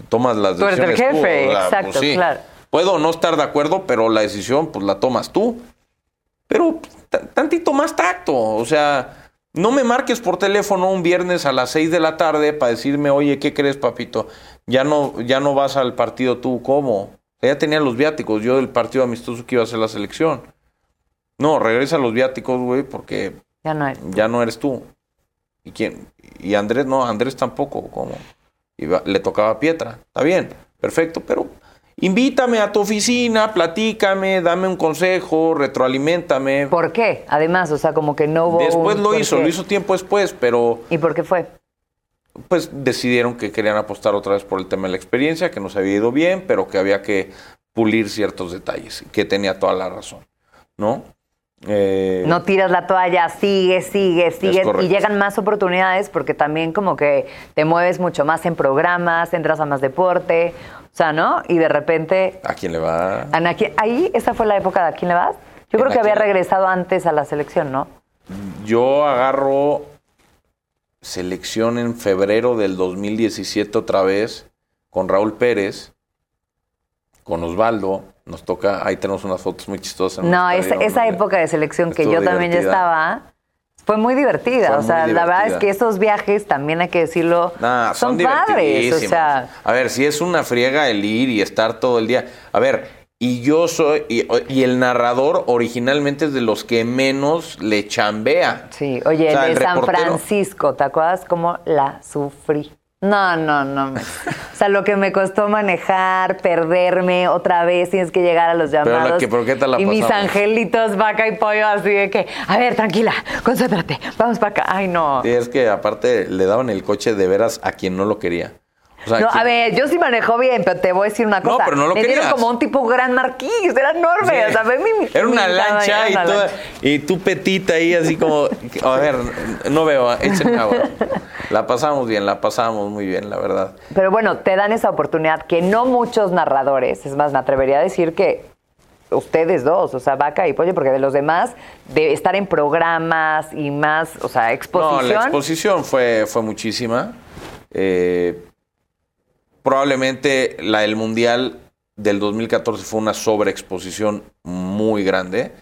tomas las Tú eres el decisiones tú, jefe, sea, exacto, pues sí. claro. Puedo no estar de acuerdo, pero la decisión pues la tomas tú. Pero tantito más tacto. O sea, no me marques por teléfono un viernes a las 6 de la tarde para decirme, oye, ¿qué crees, papito? Ya no, ya no vas al partido tú, ¿cómo? Ya tenía los viáticos, yo del partido amistoso que iba a hacer la selección. No, regresa los viáticos, güey, porque Ya no hay. ya no eres tú. ¿Y quién? Y Andrés no, Andrés tampoco, como iba- le tocaba a Pietra. Está bien, perfecto, pero invítame a tu oficina, platícame, dame un consejo, retroalimentame. ¿Por qué? Además, o sea, como que no hubo. Después un lo hizo, qué. lo hizo tiempo después, pero ¿Y por qué fue? pues decidieron que querían apostar otra vez por el tema de la experiencia, que nos había ido bien, pero que había que pulir ciertos detalles, que tenía toda la razón, ¿no? Eh, No tiras la toalla, sigue, sigue, sigue. Y llegan más oportunidades porque también como que te mueves mucho más en programas, entras a más deporte, o sea, ¿no? Y de repente, ¿A quién le va? Ana, ¿quién- ahí, esa fue la época de ¿A quién le vas? Yo ¿En creo que había regresado antes a la selección, ¿no? Yo agarro selección en febrero del 2017 otra vez con Raúl Pérez, con Osvaldo. Nos toca, ahí tenemos unas fotos muy chistosas. en No, esa, esa ¿no? época de selección que yo también ya estaba, fue muy divertida. Fue o sea, la verdad es que esos viajes, también hay que decirlo, Nah, son, son, padres. O sea, A ver, si es una friega el ir y estar todo el día. A ver, y yo soy, y, y el narrador originalmente es de los que menos le chambea. sí. Oye, O sea, de San reportero. Francisco, ¿te acuerdas cómo la sufrí? No, no, no. (laughs) O sea, lo que me costó manejar, perderme otra vez, tienes que llegar a los la llamados. que- ¿por qué te la y mis angelitos, vaca y pollo, así de que, a ver, tranquila, concéntrate, vamos para acá. Ay, no. Sí, es que aparte le daban el coche de veras a quien no lo quería. O sea, No, a ver, yo sí manejo bien, pero te voy a decir una No, cosa. pero no lo Me querías. como un tipo gran marquís, era enorme. Sí. O sea, ve mi, Era una lancha y, una toda- lancha. y tú petita ahí así como, a ver, no veo, échenme agua. La pasamos bien, la pasamos muy bien, la verdad. Pero bueno, te dan esa oportunidad que no muchos narradores, es más, me atrevería a decir que ustedes dos, o sea, Vaca y Pollo, porque de los demás, de estar en programas y más, o sea, No, exposición. la exposición fue, fue muchísima. Eh, probablemente la del Mundial del 2014 fue una sobreexposición muy grande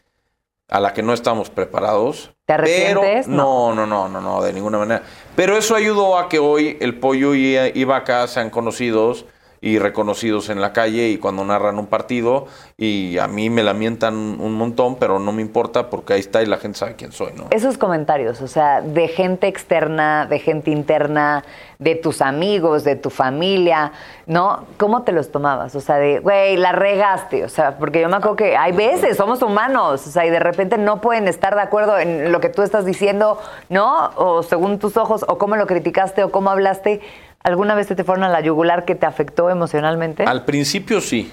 a la que no estamos preparados. ¿Te arrepientes? Pero, no, no, no, no, no, de ninguna manera. Pero eso ayudó a que hoy el pollo y, y vaca sean conocidos y reconocidos en la calle y cuando narran un partido y a mí me lamentan un montón, pero no me importa porque ahí está y la gente sabe quién soy, ¿no? Esos comentarios, o sea, de gente externa, de gente interna, de tus amigos, de tu familia, ¿no? ¿Cómo te los tomabas? O sea, de, güey, la regaste, o sea, porque yo me acuerdo que hay veces, somos humanos, o sea, y de repente no pueden estar de acuerdo en lo que tú estás diciendo, ¿no? O según tus ojos, o cómo lo criticaste, o cómo hablaste. ¿Alguna vez te, te fueron a la yugular que te afectó emocionalmente? Al principio sí.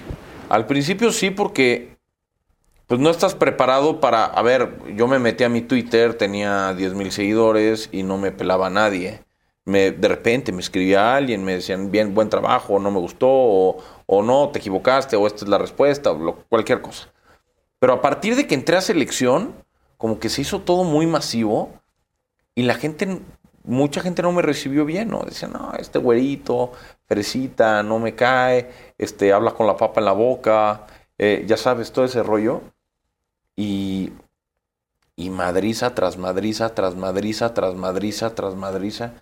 Al principio sí porque pues no estás preparado para... A ver, yo me metí a mi Twitter, tenía 10 mil seguidores y no me pelaba a nadie. Me, de repente me escribía alguien, me decían, bien, buen trabajo, no me gustó, o, no, te equivocaste, o esta es la respuesta, o cualquier cosa. Pero a partir de que entré a selección, como que se hizo todo muy masivo y la gente, mucha gente no me recibió bien, ¿no? Decían, no, este güerito, fresita, no me cae, este, habla con la papa en la boca, eh, ya sabes, todo ese rollo. Y, y madriza tras madriza, tras madriza, tras madriza, tras madriza,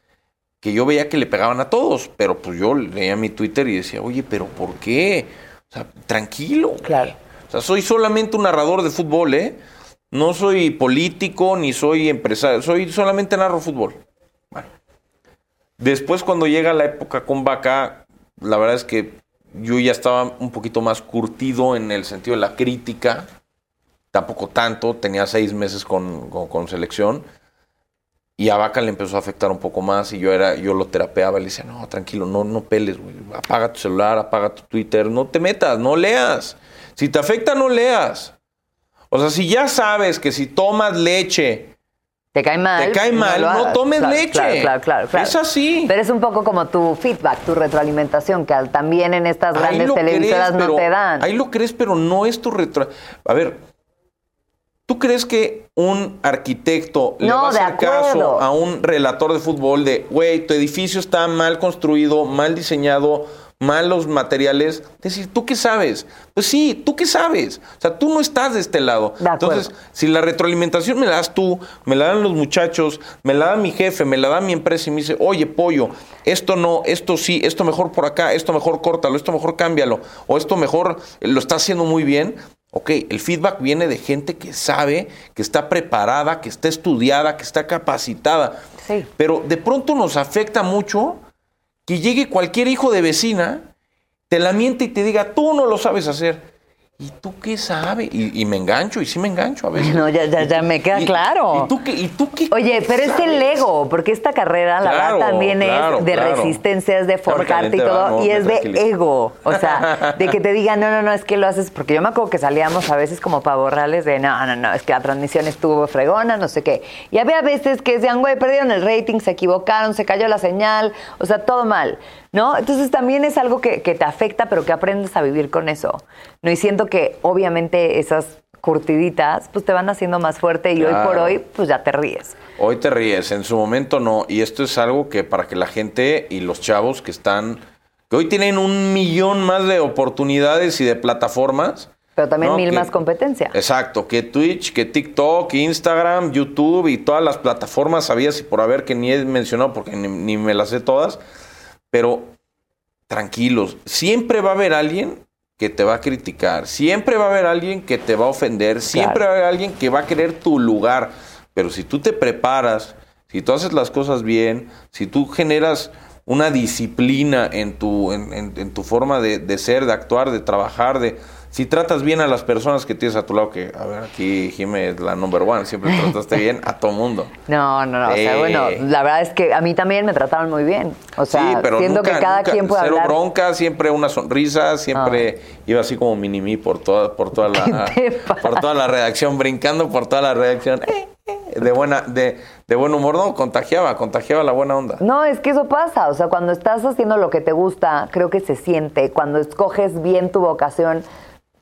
que yo veía que le pegaban a todos, pero pues yo leía mi Twitter y decía, oye, pero ¿por qué? O sea, tranquilo. Claro. O sea, soy solamente un narrador de fútbol, ¿eh? No soy político ni soy empresario, soy solamente narro fútbol. Después cuando llega la época con Vaca, la verdad es que yo ya estaba un poquito más curtido en el sentido de la crítica. Tampoco tanto, tenía seis meses con, con- con selección. Y a Vaca le empezó a afectar un poco más y yo era, yo lo terapeaba y le decía, no, tranquilo, no, no peles, güey. Apaga tu celular, apaga tu Twitter, no te metas, no leas. Si te afecta, no leas. O sea, si ya sabes que si tomas leche Te cae mal. Te cae mal, no tomes Claro, leche. Claro, claro, claro, claro. Es así. Pero es un poco como tu feedback, tu retroalimentación, que también en estas Ahí grandes televisoras crees, no te dan. Ahí lo crees, pero no es tu retro. A ver, ¿tú crees que un arquitecto le va a hacer caso a un relator de fútbol de, güey, tu edificio está mal construido, mal diseñado, malos materiales? Decir, ¿tú qué sabes? Pues sí, ¿tú qué sabes? O sea, tú no estás de este lado. De. Entonces, si la retroalimentación me la das tú, me la dan los muchachos, me la da mi jefe, me la da mi empresa y me dice, oye, pollo, esto no, esto sí, esto mejor por acá, esto mejor córtalo, esto mejor cámbialo, o esto mejor lo está haciendo muy bien, Ok, el feedback viene de gente que sabe, que está preparada, que está estudiada, que está capacitada. Sí. Pero de pronto nos afecta mucho que llegue cualquier hijo de vecina, te la miente y te diga, tú no lo sabes hacer. ¿Y tú qué sabes? Y, y me engancho, y sí me engancho a veces. (laughs) No, ya, ya, ya me queda Y- claro. ¿Y tú qué? ¿Y tú qué Oye, pero es el sabes? ego, porque esta carrera, la Claro, verdad, también claro, es de claro. resistencia, es de forjarte y todo, y es de ego. O sea, (laughs) de que te digan, no, no, no, es que lo haces, porque yo me acuerdo que salíamos a veces como pavorrales de, no, no, no, es que la transmisión estuvo fregona, no sé qué. Y había veces que decían, güey, perdieron el rating, se equivocaron, se cayó la señal, o sea, todo mal, ¿no? Entonces también es algo que, que te afecta, pero que aprendes a vivir con eso, ¿no? Y siento que obviamente esas curtiditas, pues te van haciendo más fuerte y hoy por hoy, pues ya te ríes. Hoy te ríes, en su momento no. Y esto es algo que para que la gente y los chavos que están, que hoy tienen un millón más de oportunidades y de plataformas. Pero también ¿no? mil Que- más competencia. Exacto, que Twitch, que TikTok, Instagram, YouTube y todas las plataformas sabías y por haber que ni he mencionado porque ni, ni me las sé todas. Pero tranquilos, siempre va a haber alguien que te va a criticar, siempre va a haber alguien que te va a ofender, siempre va a haber alguien que va a querer tu lugar. Pero si tú te preparas, si tú haces las cosas bien, si tú generas una disciplina en tu, en, en- en tu forma de, de ser, de actuar, de trabajar, de si tratas bien a las personas que tienes a tu lado, que a ver, aquí Jimé es la number one, siempre trataste bien a todo mundo. (laughs) No, no, no. O sea, bueno, la verdad es que a mí también me trataron muy bien. O sea, sí, pero siento nunca, que cada nunca- quien puede cero hablar. bronca, siempre una sonrisa, siempre iba así como mini mí por toda, por toda la, (laughs) (laughs) por toda la redacción, brincando por toda la redacción. Eh, eh, De buena, de, de buen humor, no, contagiaba, contagiaba la buena onda. No, es que eso pasa. O sea, cuando estás haciendo lo que te gusta, creo que se siente. Cuando escoges bien tu vocación,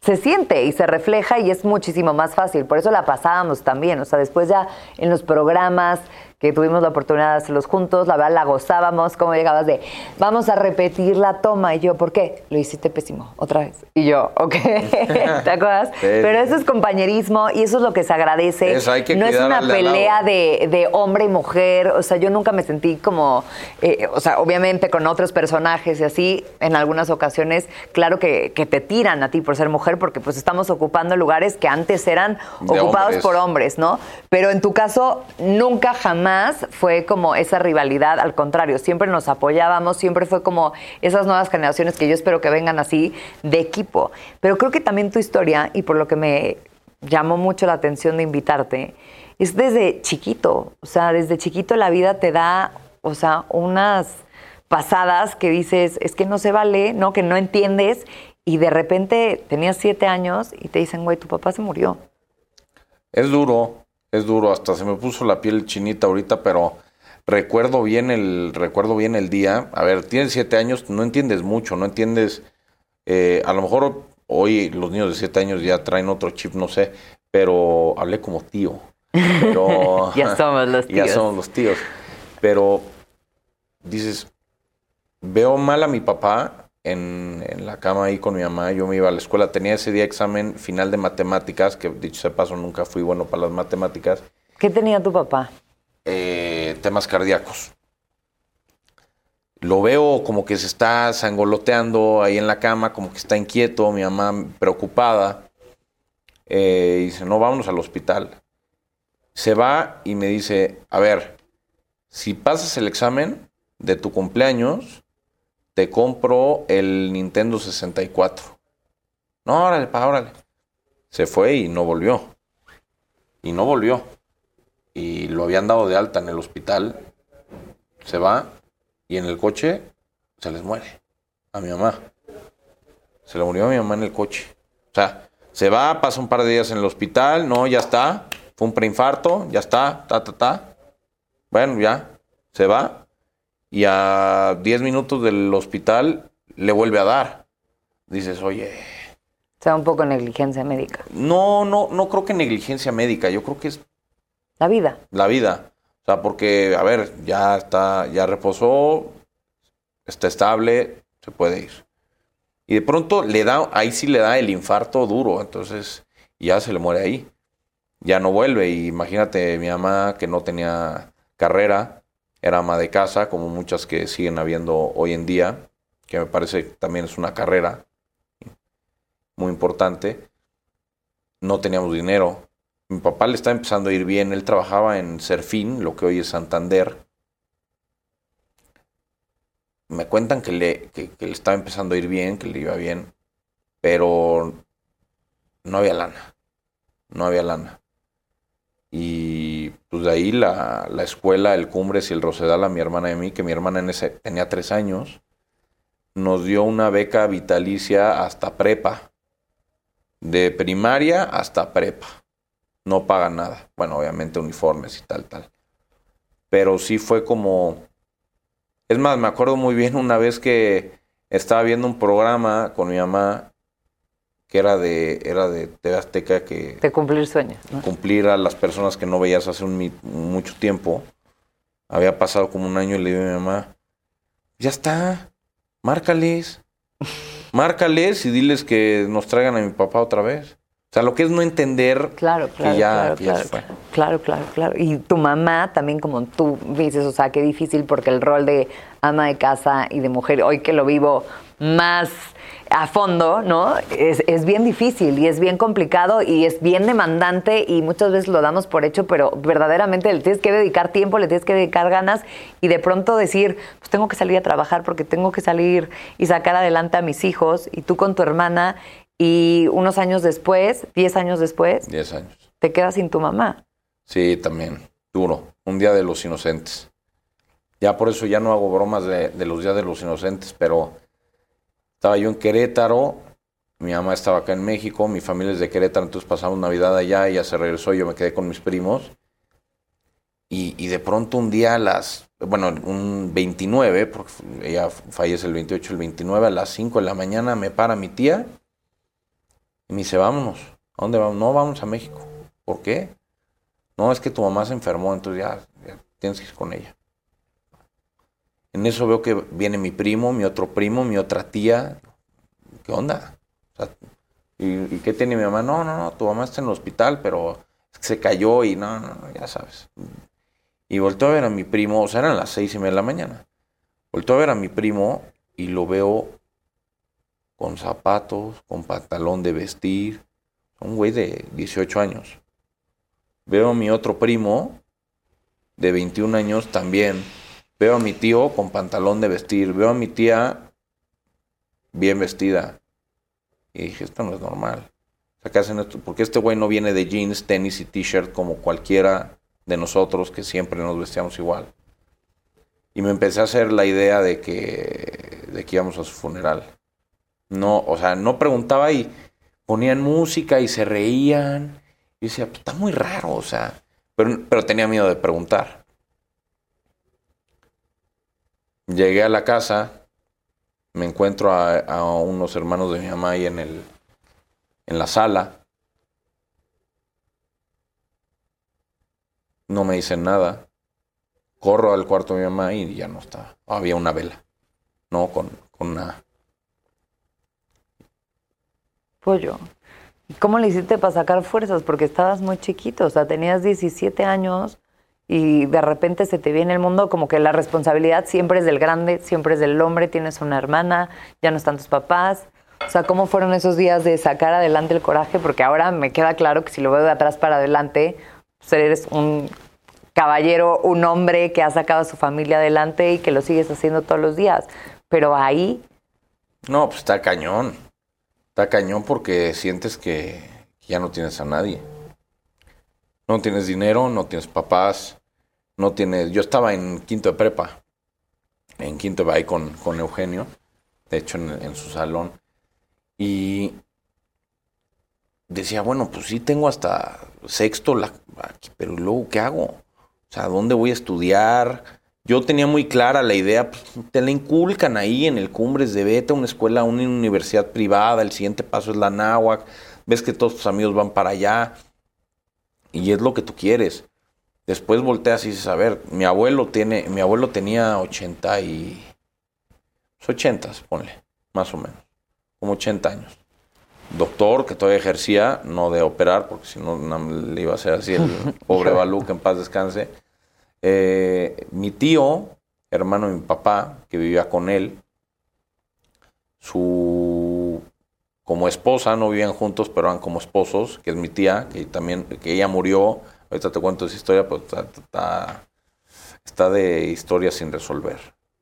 se siente y se refleja y es muchísimo más fácil. Por eso la pasábamos también. O sea, después ya en los programas que tuvimos la oportunidad de hacerlos juntos, la verdad la gozábamos. Como llegabas de, vamos a repetir la toma. Y yo, ¿por qué? Lo hiciste pésimo, otra vez. Y yo, ok, (laughs) ¿te acuerdas? Sí. Pero eso es compañerismo y eso es lo que se agradece. Eso, hay que no es una pelea de, de hombre y mujer. O sea, yo nunca me sentí como, eh, o sea, obviamente con otros personajes y así, en algunas ocasiones, claro que, que te tiran a ti por ser mujer, porque pues estamos ocupando lugares que antes eran De ocupados hombres. por hombres, ¿no? Pero en tu caso, nunca jamás fue como esa rivalidad, al contrario, siempre nos apoyábamos, siempre fue como esas nuevas generaciones que yo espero que vengan así de equipo. Pero creo que también tu historia, y por lo que me llamó mucho la atención de invitarte, es desde chiquito, o sea, desde chiquito la vida te da, o sea, unas pasadas que dices, es que no se vale, ¿no? Que no entiendes, y de repente tenías siete años y te dicen, güey, tu papá se murió. Es duro, es duro, hasta se me puso la piel chinita ahorita, pero recuerdo bien el, recuerdo bien el día. A ver, tienes siete años, no entiendes mucho, no entiendes. eh, a lo mejor hoy los niños de siete años ya traen otro chip, no sé, pero hablé como tío. Pero, (laughs) Ya somos los (laughs) Ya tíos. somos los tíos. Pero dices, veo mal a mi papá en, en la cama ahí con mi mamá. Yo me iba a la escuela, tenía ese día examen final de matemáticas, que dicho sea paso nunca fui bueno para las matemáticas, ¿Qué tenía tu papá? eh, temas cardíacos. Lo veo como que se está sangoloteando ahí en la cama, como que está inquieto, mi mamá preocupada. Eh, dice, no, vámonos al hospital. Se va y me dice, a ver, si pasas el examen de tu cumpleaños, te compro el Nintendo 64. No, órale, pa, órale. Se fue y no volvió. Y no volvió. Y lo habían dado de alta en el hospital. Se va y en el coche se les muere a mi mamá. Se le murió a mi mamá en el coche. O sea, se va, pasa un par de días en el hospital, no, ya está. Fue un preinfarto, ya está, ta, ta, ta. Bueno, ya, se va. Y a 10 minutos del hospital le vuelve a dar. Dices, oye, O sea, un poco negligencia médica. no, no, no creo que negligencia médica, yo creo que es La vida. la vida. O sea, porque, a ver, ya está, ya reposó, está estable, se puede ir. Y de pronto le da, ahí sí le da el infarto duro, entonces ya se le muere ahí. Ya no vuelve. Y imagínate, mi mamá que no tenía carrera, era ama de casa, como muchas que siguen habiendo hoy en día, que me parece que también es una carrera muy importante. no teníamos dinero. Mi papá le estaba empezando a ir bien. Él trabajaba en Serfín, lo que hoy es Santander. Me cuentan que le, que le estaba empezando a ir bien, que le iba bien, pero no había lana. No había lana. Y pues de ahí la, la escuela, el Cumbres y el Rosedal a mi hermana y a mí, que mi hermana en ese tenía tres años, nos dio una beca vitalicia hasta prepa. De primaria hasta prepa. No paga nada. Bueno, obviamente uniformes y tal, tal. Pero sí fue como... Es más, me acuerdo muy bien una vez que estaba viendo un programa con mi mamá que era de, era de TV Azteca que De cumplir sueños. ¿no? cumplir a las personas que no veías hace un mucho tiempo. Había pasado como un año y le digo a mi mamá, ya está, márcales, (laughs) márcales y diles que nos traigan a mi papá otra vez. O sea, lo que es no entender Claro, claro, que ya, claro, que ya claro, se fue. claro, claro, claro. Y tu mamá también, como tú dices, o sea, qué difícil porque el rol de ama de casa y de mujer, hoy que lo vivo más a fondo, ¿no? Es, es bien difícil y es bien complicado y es bien demandante y muchas veces lo damos por hecho, pero verdaderamente le tienes que dedicar tiempo, le tienes que dedicar ganas y de pronto decir, pues tengo que salir a trabajar porque tengo que salir y sacar adelante a mis hijos y tú con tu hermana y unos años después, 10 años después, Diez años. te quedas sin tu mamá. Sí, también, duro. Un día de los inocentes. Ya por eso ya no hago bromas de, de los días de los inocentes, pero estaba yo en Querétaro, mi mamá estaba acá en México, mi familia es de Querétaro, entonces pasamos Navidad allá, ella se regresó, yo me quedé con mis primos. Y, de pronto un día a las, bueno, un 29, porque ella fallece el 28, el 29, a las 5 de la mañana me para mi tía y me dice, vámonos. ¿A dónde vamos? No, vamos a México. ¿Por qué? No, es que tu mamá se enfermó, entonces ya, ya tienes que ir con ella. En eso veo que viene mi primo, mi otro primo, mi otra tía. ¿Qué onda? ¿y, qué tiene mi mamá? No, no, no, tu mamá está en el hospital, pero se cayó y no, no, no, ya sabes. Y volteo a ver a mi primo, o sea, eran las seis y media de la mañana. Volteo a ver a mi primo y lo veo con zapatos, con pantalón de vestir. Un güey de 18 años. Veo a mi otro primo de 21 años también. Veo a mi tío con pantalón de vestir. Veo a mi tía bien vestida. Y dije, esto no es normal. O sea, ¿qué hacen esto? Porque este güey no viene de jeans, tenis y t-shirt como cualquiera de nosotros que siempre nos vestíamos igual. Y me empecé a hacer la idea de que, de que íbamos a su funeral. No, o sea, no preguntaba y ponían música y se reían. Y decía, pues está muy raro, o sea. Pero, pero tenía miedo de preguntar. Llegué a la casa, me encuentro a, unos hermanos de mi mamá ahí en, el, en la sala. No me dicen nada. Corro al cuarto de mi mamá y ya no estaba. Había una vela, ¿no? Con, con una Pollo. ¿Y cómo le hiciste para sacar fuerzas? Porque estabas muy chiquito, o sea, tenías 17 años y de repente se te viene el mundo como que la responsabilidad siempre es del grande, siempre es del hombre, tienes una hermana, ya no están tus papás. O sea, ¿cómo fueron esos días de sacar adelante el coraje? Porque ahora me queda claro que si lo veo de atrás para adelante, pues eres un caballero, un hombre que ha sacado a su familia adelante y que lo sigues haciendo todos los días. Pero ahí, No, pues está cañón. Está cañón porque sientes que ya no tienes a nadie. No tienes dinero, no tienes papás, no tienes... Yo estaba en quinto de prepa, en quinto de ahí con, con Eugenio, de hecho en, su salón, y decía, bueno, pues sí tengo hasta sexto, la, pero luego, ¿qué hago? O sea, ¿dónde voy a estudiar? Yo tenía muy clara la idea, pues, te la inculcan ahí en el Cumbres de vete a una escuela, una universidad privada, el siguiente paso es la náhuac, ves que todos tus amigos van para allá y es lo que tú quieres. Después volteas y dices, a ver, mi abuelo tiene, mi abuelo tenía 80 y... 80, ponle, más o menos, como 80 años. Doctor que todavía ejercía, no de operar, porque si no le iba a hacer así el (laughs) pobre Balú, que en paz descanse. Eh, mi tío, hermano de mi papá, que vivía con él, su como esposa, no vivían juntos, pero eran como esposos, que es mi tía, que también, que ella murió, ahorita te cuento esa historia, pues está, está, está de historia sin resolver.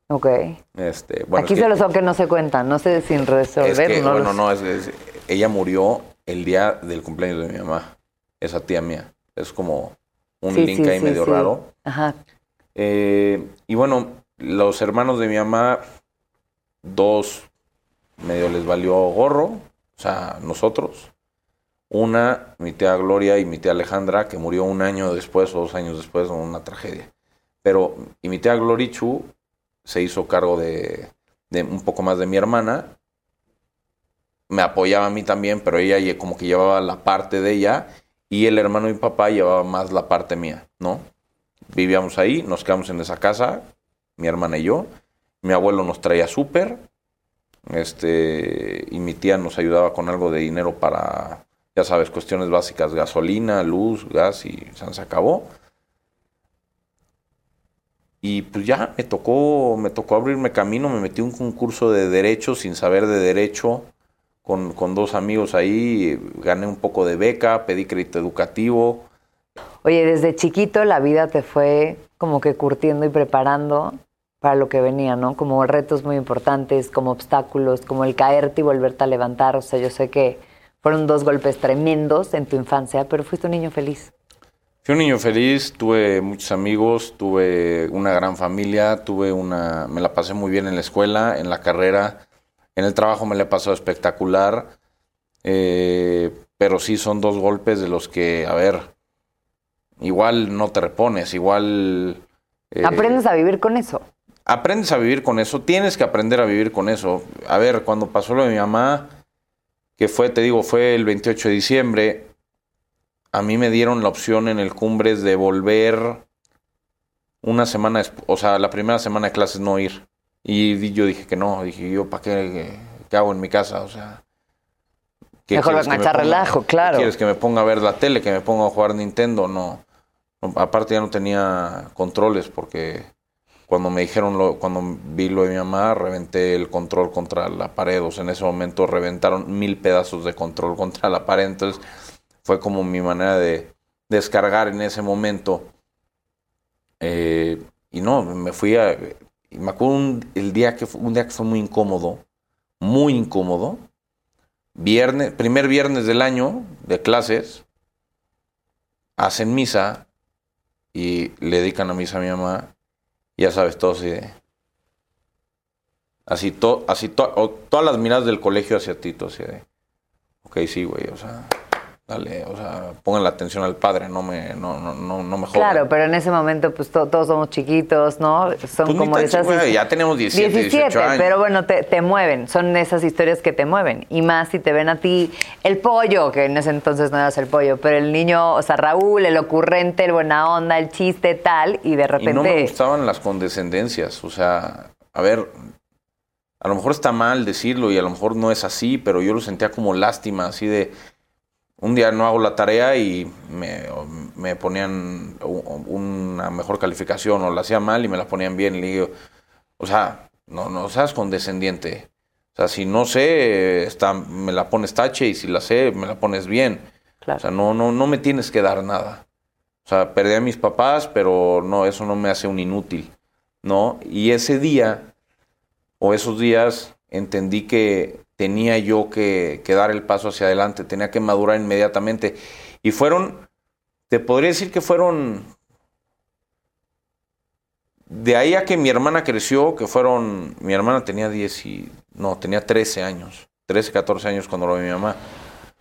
Ok. Este, bueno, Aquí es que- se los son que no se cuentan, no sé sin resolver. es que, no bueno, los- no, es, es- ella murió el día del cumpleaños de mi mamá, esa tía mía. Es como un Sí, link sí, ahí sí, medio raro. Ajá. Eh, y bueno, los hermanos de mi mamá, dos medio les valió gorro, o sea, nosotros. Una, mi tía Gloria y mi tía Alejandra, que murió un año después o dos años después, una tragedia. Pero, y mi tía Glorichu se hizo cargo de, de un poco más de mi hermana. Me apoyaba a mí también, pero ella como que llevaba la parte de ella y el hermano de mi papá llevaba más la parte mía, ¿no? Vivíamos ahí, nos quedamos en esa casa, mi hermana y yo. Mi abuelo nos traía súper, este, y mi tía nos ayudaba con algo de dinero para, ya sabes, cuestiones básicas, gasolina, luz, gas, y se acabó. Y pues ya me tocó, me tocó abrirme camino, me metí un concurso de derecho sin saber de derecho, con, con dos amigos ahí, gané un poco de beca, pedí crédito educativo. Oye, desde chiquito la vida te fue como que curtiendo y preparando para lo que venía, ¿no? Como retos muy importantes, como obstáculos, como el caerte y volverte a levantar. O sea, yo sé que fueron dos golpes tremendos en tu infancia, pero fuiste un niño feliz. Fui un niño feliz, tuve muchos amigos, tuve una gran familia, tuve una, me la pasé muy bien en la escuela, en la carrera, en el trabajo me la he pasado espectacular, eh, pero sí son dos golpes de los que, a ver, igual no te repones, igual... eh, Aprendes a vivir con eso. Aprendes a vivir con eso, tienes que aprender a vivir con eso. A ver, cuando pasó lo de mi mamá, que fue, te digo, fue el 28 de diciembre, a mí me dieron la opción en el Cumbres de volver una semana, o sea, la primera semana de clases no ir. Y yo dije que no, dije yo, ¿para qué, qué hago en mi casa? O sea... ¿qué Mejor me relajo, ¿Qué claro. ¿Quieres que me ponga a ver la tele, que me ponga a jugar Nintendo? No, Aparte ya no tenía controles porque cuando me dijeron, lo, cuando vi lo de mi mamá, reventé el control contra la pared. O sea, en ese momento reventaron mil pedazos de control (laughs) contra la pared. Entonces fue como mi manera de descargar en ese momento. Eh, y no, me fui a... Me acuerdo un, el día que fue, un día que fue muy incómodo, muy incómodo. Viernes, primer viernes del año de clases, hacen misa y le dedican a misa a mi mamá. Ya sabes, todo así de- Así, to, así to- todas las miradas del colegio hacia ti, todo así de... Ok, sí, güey, o sea, dale, o sea, pongan la atención al padre, no me, no, no, no, no me jodan. Claro, pero en ese momento, pues to- todos somos chiquitos, ¿no? Son Pues como esas. chico, ya tenemos 17, 18 años. pero bueno, te, te mueven. Son esas historias que te mueven. Y más si te ven a ti el pollo, que en ese entonces no eras el pollo, pero el niño, o sea, Raúl, el ocurrente, el buena onda, el chiste, tal, y de Y repente. no me gustaban las condescendencias. O sea, a ver, a lo mejor está mal decirlo y a lo mejor no es así, pero yo lo sentía como lástima, así de. Un día no hago la tarea y me, me ponían una mejor calificación o la hacía mal y me la ponían bien. Y le digo, o sea, no, no seas condescendiente. O sea, si no sé, está, me la pones tache y si la sé, me la pones bien. Claro. O sea, no, no, no me tienes que dar nada. O sea, perdí a mis papás, pero no, eso no me hace un inútil, ¿no? Y ese día, o esos días, entendí que tenía yo que, que dar el paso hacia adelante, tenía que madurar inmediatamente. Y fueron, te podría decir que fueron, de ahí a que mi hermana creció, que fueron, mi hermana tenía 10 y, no, tenía 13 años, 13, 14 años cuando lo vi mi mamá.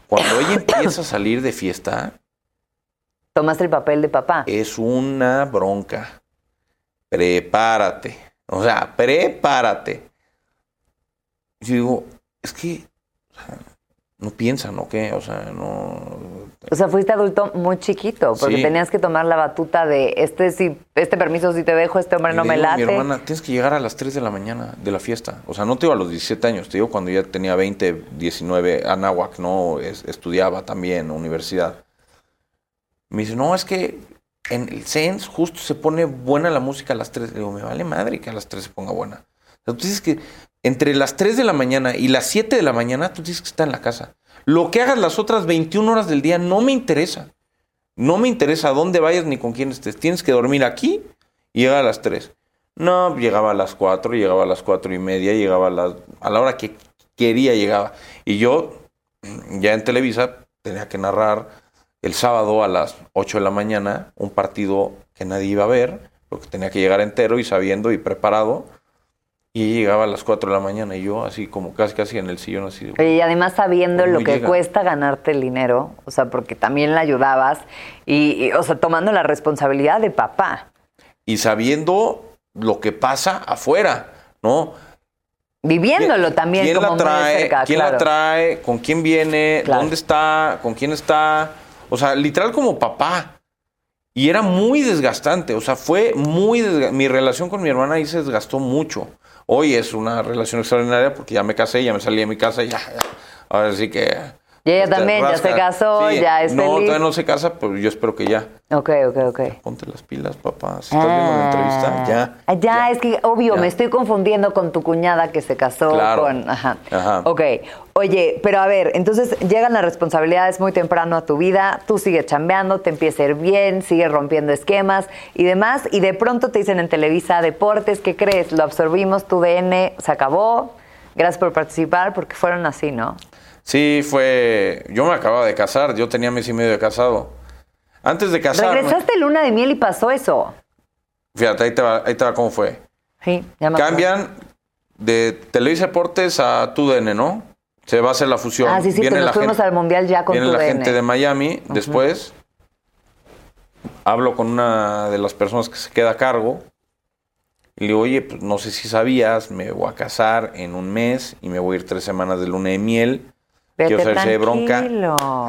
Cuando ella empieza a salir de fiesta, Tomaste el papel de papá. es una bronca. Prepárate. O sea, prepárate. Yo digo, es que o sea, no piensan, ¿o qué? O sea, no. O sea, fuiste adulto muy chiquito, porque Sí. tenías que tomar la batuta de este sí, este permiso sí te dejo, este hombre Y no me late. Mi hermana, tienes que llegar a las 3 de la mañana de la fiesta. O sea, no te digo a los 17 años, te digo cuando ya tenía 20, 19, Anáhuac, ¿no? Es- estudiaba también, universidad. Me dice, no, es que en el Sens justo se pone buena la música a las 3. Le digo, me vale madre que a las 3 se ponga buena. O sea, tú dices que entre las 3 de la mañana y las 7 de la mañana, tú tienes que estar en la casa. Lo que hagas las otras 21 horas del día no me interesa. No me interesa dónde vayas ni con quién estés. Tienes que dormir aquí y llegar a las 3. No, llegaba a las 4, llegaba a las 4 y media, llegaba a, las, a la hora que quería, llegaba. Y yo, ya en Televisa, tenía que narrar el sábado a las 8 de la mañana un partido que nadie iba a ver, porque tenía que llegar entero y sabiendo y preparado. Y llegaba a las 4 de la mañana y yo así como casi casi en el sillón así. de, y además sabiendo lo que llega. cuesta ganarte el dinero, o sea, porque también la ayudabas y, y, o sea, tomando la responsabilidad de papá, Y sabiendo lo que pasa afuera, ¿no? viviéndolo también ¿Quién como la trae? cerca, ¿Quién claro. la trae? ¿Con quién viene? Claro. ¿Dónde está? ¿Con quién está? O sea, literal como papá. Y era muy desgastante, o sea, fue muy desga- Mi relación con mi hermana ahí se desgastó mucho. Hoy es una relación extraordinaria porque ya me casé, ya me salí de mi casa, ya, ya. Ahora sí que... Y ella también ya se casó, Sí, ya es No, feliz. todavía no se casa, pero yo espero que ya. Ok, ok, ok. Ponte las pilas, papá. Si estás viendo la entrevista, ya. Ah, ya, es que obvio, ya. me estoy confundiendo con tu cuñada que se casó Claro. con. Ajá. Ajá. Ok. Oye, pero a ver, entonces llegan las responsabilidades muy temprano a tu vida, tú sigues chambeando, te empieza a ir bien, sigues rompiendo esquemas y demás, y de pronto te dicen en Televisa Deportes, ¿qué crees? Lo absorbimos, tu DN se acabó. Gracias por participar, porque fueron así, ¿no? Sí, fue. Yo me acababa de casar, yo tenía mes y medio de casado. Antes de casarme. Regresaste luna de miel y pasó eso. Fíjate, ahí te va, ahí te va cómo fue. Sí, ya me. Cambian de Televisa Deportes a TUDN, ¿no? Se va a hacer la fusión. Ah, sí, sí, pero nos fuimos al Mundial ya con Viene la TUDN. gente de Miami. Después hablo con una de las personas que se queda a cargo. Y le digo, oye, pues no sé si sabías, me voy a casar en un mes y me voy a ir tres semanas de luna de miel. Vete Quiero saber si hay bronca.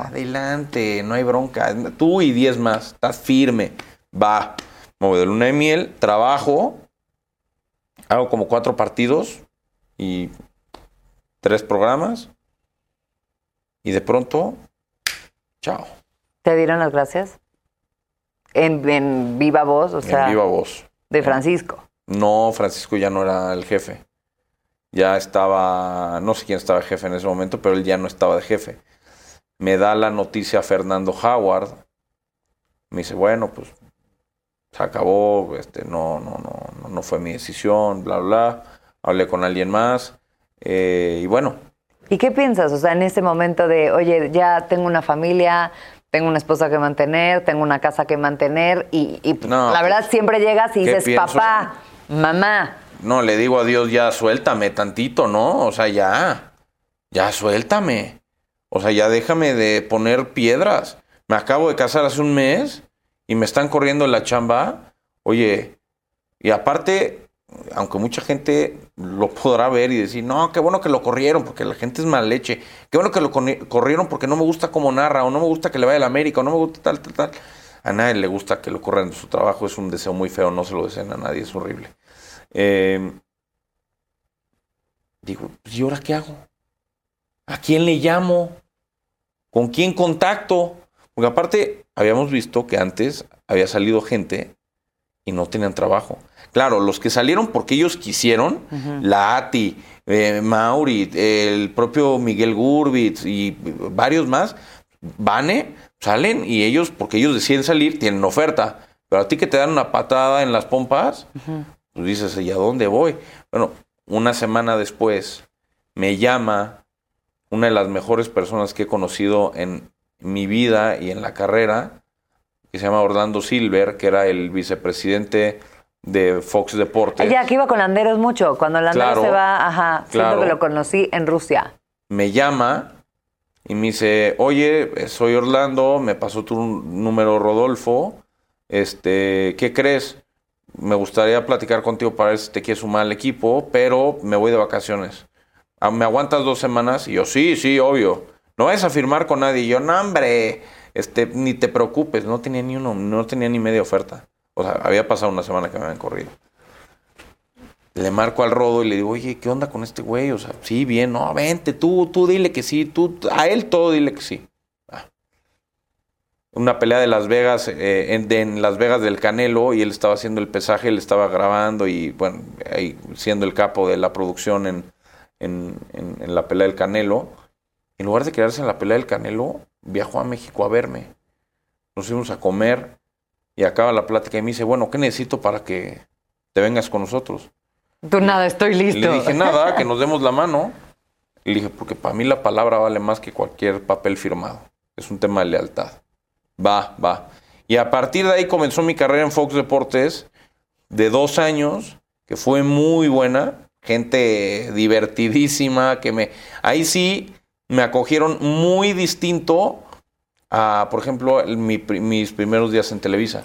Adelante, no hay bronca. Tú y 10 más, estás firme. Va. Me voy de luna de miel, trabajo, hago como cuatro partidos y tres programas. Y de pronto, chao. ¿Te dieron las gracias? En, en viva voz, o sea, en viva voz. de Francisco. No, Francisco ya no era el jefe. Ya estaba, no sé quién estaba jefe en ese momento, pero él ya no estaba de jefe. Me da la noticia Fernando Howard. Me dice, bueno, pues se acabó, este, no, no, no, no, no fue mi decisión, bla, bla. Hablé con alguien más. eh, y bueno, ¿Y qué piensas? O sea, en ese momento de, oye, ya tengo una familia, tengo una esposa que mantener, tengo una casa que mantener, y, y No, la verdad pues, siempre llegas y ¿qué dices, pienso? papá, mamá. No, le digo a Dios, ya suéltame tantito, ¿no? O sea, ya, ya suéltame. O sea, ya déjame de poner piedras. Me acabo de casar hace un mes y me están corriendo en la chamba. Oye, y aparte, aunque mucha gente lo podrá ver y decir, no, qué bueno que lo corrieron porque la gente es mal leche. Qué bueno que lo corri- corrieron porque no me gusta cómo narra o no me gusta que le vaya a la América o no me gusta tal, tal, tal. A nadie le gusta que lo corran de su trabajo. Es un deseo muy feo, no se lo deseen a nadie, es horrible. Eh, digo, pues, ¿y ahora qué hago? ¿A quién le llamo? ¿Con quién contacto? Porque aparte, habíamos visto que antes había salido gente y no tenían trabajo. Claro, los que salieron porque ellos quisieron, la ATI, eh, Mauri, el propio Miguel Gurbitz y varios más, Vane, salen y ellos, porque ellos deciden salir, tienen oferta. Pero a ti que te dan una patada en las pompas, dices, ¿y a dónde voy? Bueno, una semana después me llama una de las mejores personas que he conocido en mi vida y en la carrera, que se llama Orlando Silver, que era el vicepresidente de Fox Deportes. Ella que iba con Landeros mucho. Cuando Landeros Claro, se va, ajá, siento claro. que lo conocí en Rusia. me llama y me dice, oye, soy Orlando, me pasó tu número Rodolfo, este, ¿qué crees? Me gustaría platicar contigo para ver si te quieres sumar al equipo, pero me voy de vacaciones. Ah, ¿Me aguantas dos semanas? Y yo, sí, sí, obvio. No vayas a firmar con nadie. Y yo, no, hombre, este, ni te preocupes. No tenía ni uno, no tenía ni media oferta. O sea, había pasado una semana que me habían corrido. Le marco al rodo y le digo, oye, ¿qué onda con este güey? O sea, sí, bien, no, vente, tú, tú dile que sí, tú, a él todo dile que sí. Una pelea de Las Vegas, eh, en, de- en Las Vegas del Canelo, y él estaba haciendo el pesaje, él estaba grabando y, bueno, ahí siendo el capo de la producción en en, en- la pelea del Canelo. En lugar de quedarse en la pelea del Canelo, viajó a México a verme. Nos fuimos a comer y acaba la plática y me dice, bueno, ¿qué necesito para que te vengas con nosotros? Tú nada, estoy Y listo. le dije, nada, que nos demos la mano. Y (laughs) le dije, porque para mí la palabra vale más que cualquier papel firmado. Es un tema de lealtad. Va, va. Y a partir de ahí comenzó mi carrera en Fox Deportes de dos años, que fue muy buena. Gente divertidísima, que me... Ahí sí me acogieron muy distinto a, por ejemplo, mis primeros días en Televisa.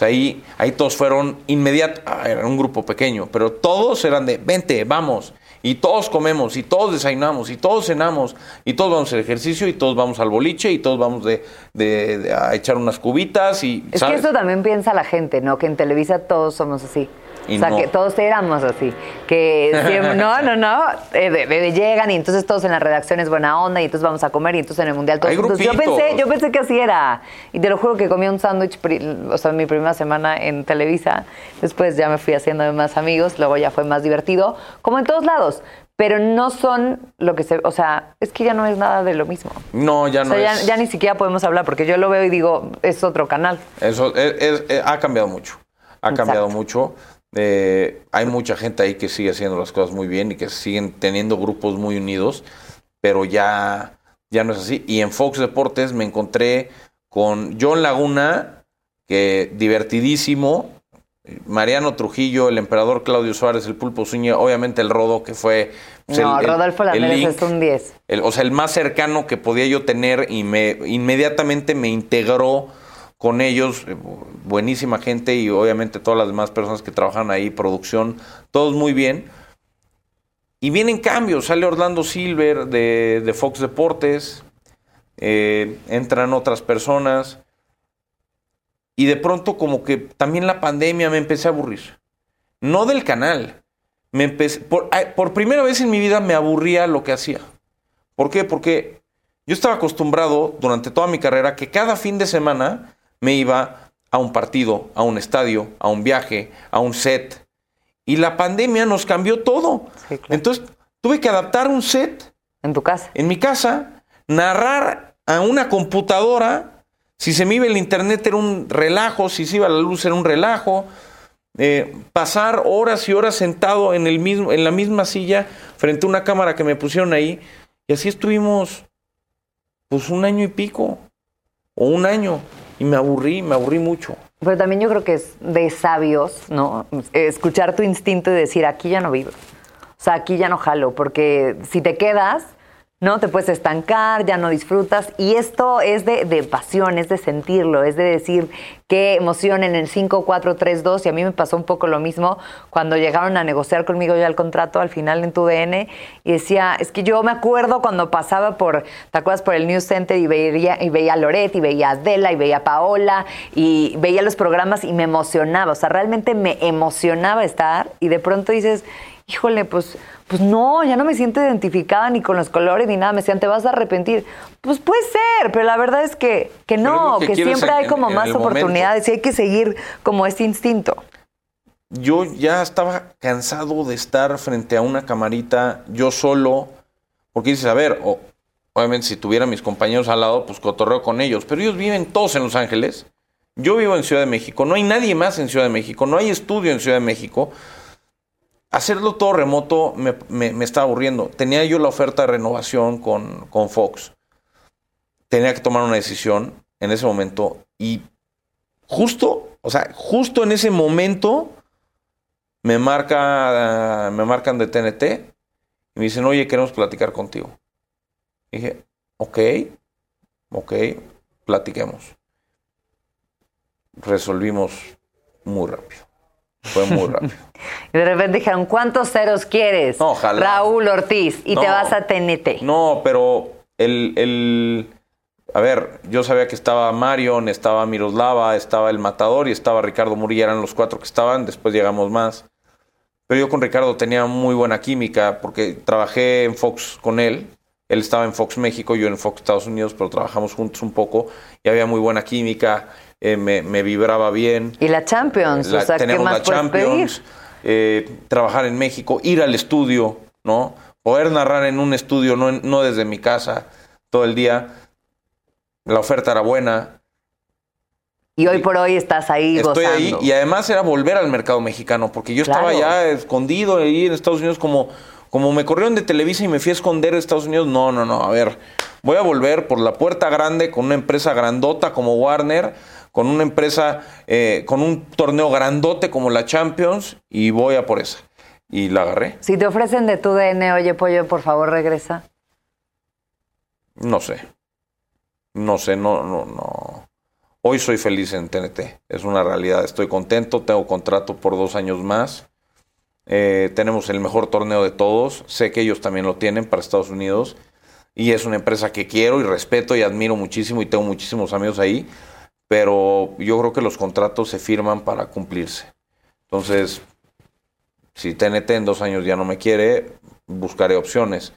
Ahí, ahí todos fueron inmediatos, era un grupo pequeño, pero todos eran de, vente, vamos, y todos comemos, y todos desayunamos, y todos cenamos, y todos vamos al ejercicio, y todos vamos al boliche, y todos vamos de, de- de a echar unas cubitas, y... Es ¿sabes? que eso también piensa la gente, ¿no? Que en Televisa todos somos así. Y o sea, no. que todos éramos así. Que siempre, (laughs) no, no, no. eh, llegan y entonces todos en la redacción es buena onda y entonces vamos a comer y entonces en el mundial todos. Yo pensé, yo pensé que así era. Y te lo juro que comí un sándwich, o sea, mi primera semana en Televisa. Después ya me fui haciendo más amigos, luego ya fue más divertido, como en todos lados. Pero no son lo que se. O sea, es que ya no es nada de lo mismo. No, ya O no sea, ya, es... ya ni siquiera podemos hablar porque yo lo veo y digo, es otro canal. Eso es- es- es- ha cambiado mucho. Ha cambiado mucho. Eh, hay mucha gente ahí que sigue haciendo las cosas muy bien y que siguen teniendo grupos muy unidos, pero ya, ya no es así. Y en Fox Deportes me encontré con John Laguna, que divertidísimo. Mariano Trujillo, el emperador Claudio Suárez, el Pulpo Zúñiga, obviamente el Rodo, que fue pues, No, el- Rodolfo el link. es un 10. El- o sea, el más cercano que podía yo tener y me inmediatamente me integró con ellos, eh, bu- buenísima gente y obviamente todas las demás personas que trabajan ahí, producción, todos muy bien. Y vienen cambios, sale Orlando Silver de, Fox Deportes, eh, entran otras personas y de pronto como que también la pandemia me empecé a aburrir. No del canal, me empecé, por, por primera vez en mi vida me aburría lo que hacía. ¿Por qué? Porque yo estaba acostumbrado durante toda mi carrera que cada fin de semana me iba a un partido, a un estadio, a un viaje, a un set. Y la pandemia nos cambió todo. Sí, claro. Entonces tuve que adaptar un set En tu casa. en mi casa, narrar a una computadora. Si se me iba el internet era un relajo, si se iba la luz era un relajo. Eh, pasar horas y horas sentado en, el mismo, en la misma silla frente a una cámara que me pusieron ahí. Y así estuvimos, pues un año y pico, o un año. Y me aburrí, me aburrí mucho. Pero también yo creo que es de sabios, ¿no? Escuchar tu instinto y decir, aquí ya no vivo. O sea, aquí ya no jalo, porque si te quedas, ¿no? Te puedes estancar, ya no disfrutas. Y esto es de, de pasión, es de sentirlo, es de decir qué emoción en el 5, 4, 3, 2. Y a mí me pasó un poco lo mismo cuando llegaron a negociar conmigo ya el contrato al final en tu DN. Y decía, es que yo me acuerdo cuando pasaba por, ¿te acuerdas? Por el News Center y veía, y veía a Loret, y veía a Adela, y veía a Paola, y veía los programas y me emocionaba. O sea, realmente me emocionaba estar. Y de pronto dices, híjole, pues, pues no, ya no me siento identificada ni con los colores ni nada. Me decían, te vas a arrepentir. Pues puede ser, pero la verdad es que, que no, que siempre en- hay como en- más momento. oportunidades y hay que seguir como este instinto. yo ya estaba cansado de estar frente a una camarita yo solo, porque dices, a ver, obviamente si tuviera mis compañeros al lado, pues cotorreo con ellos, pero ellos viven todos en Los Ángeles, yo vivo en Ciudad de México, no hay nadie más en Ciudad de México, no hay estudio en Ciudad de México. Hacerlo todo remoto me, me- estaba aburriendo. Tenía yo la oferta de renovación con, con Fox. Tenía que tomar una decisión en ese momento y justo, o sea, justo en ese momento me marca, me marcan de TNT y me dicen, oye, queremos platicar contigo. dije, ok, ok, platiquemos. Resolvimos muy rápido. Fue muy rápido. (laughs) Y de repente dijeron, ¿cuántos ceros quieres? No, ojalá. Raúl Ortiz. Y te vas a TNT. No, pero el, el- A ver, yo sabía que estaba Marion, estaba Miroslava, estaba El Matador y estaba Ricardo Murilla, eran los cuatro que estaban, después llegamos más. Pero yo con Ricardo tenía muy buena química porque trabajé en Fox con él. Él estaba en Fox México, yo en Fox Estados Unidos, pero trabajamos juntos un poco y había muy buena química, eh, me, me vibraba bien. Y la Champions. La- o sea, ¿qué tenemos más la puedes pedir? Champions, eh, trabajar en México, ir al estudio, ¿no? poder narrar en un estudio, no, no desde mi casa todo el día. La oferta era buena. Y hoy por hoy estás ahí Estoy gozando. ahí y además era volver al mercado mexicano, porque yo estaba ya escondido ahí en Estados Unidos como, como me corrieron de Televisa y me fui a esconder en Estados Unidos. No, no, no, a ver, voy a volver por la puerta grande con una empresa grandota como Warner, con una empresa, eh, con un torneo grandote como la Champions y voy a por esa. Y la agarré. Si te ofrecen de tu DN, oye, pollo, por favor, regresa. No sé. No sé, no, no, no. Hoy soy feliz en TNT. Es una realidad. Estoy contento. Tengo contrato por dos años más. Eh, tenemos el mejor torneo de todos. Sé que ellos también lo tienen para Estados Unidos. Y es una empresa que quiero y respeto y admiro muchísimo y tengo muchísimos amigos ahí. Pero yo creo que los contratos se firman para cumplirse. Entonces, si TNT en dos años ya no me quiere, buscaré opciones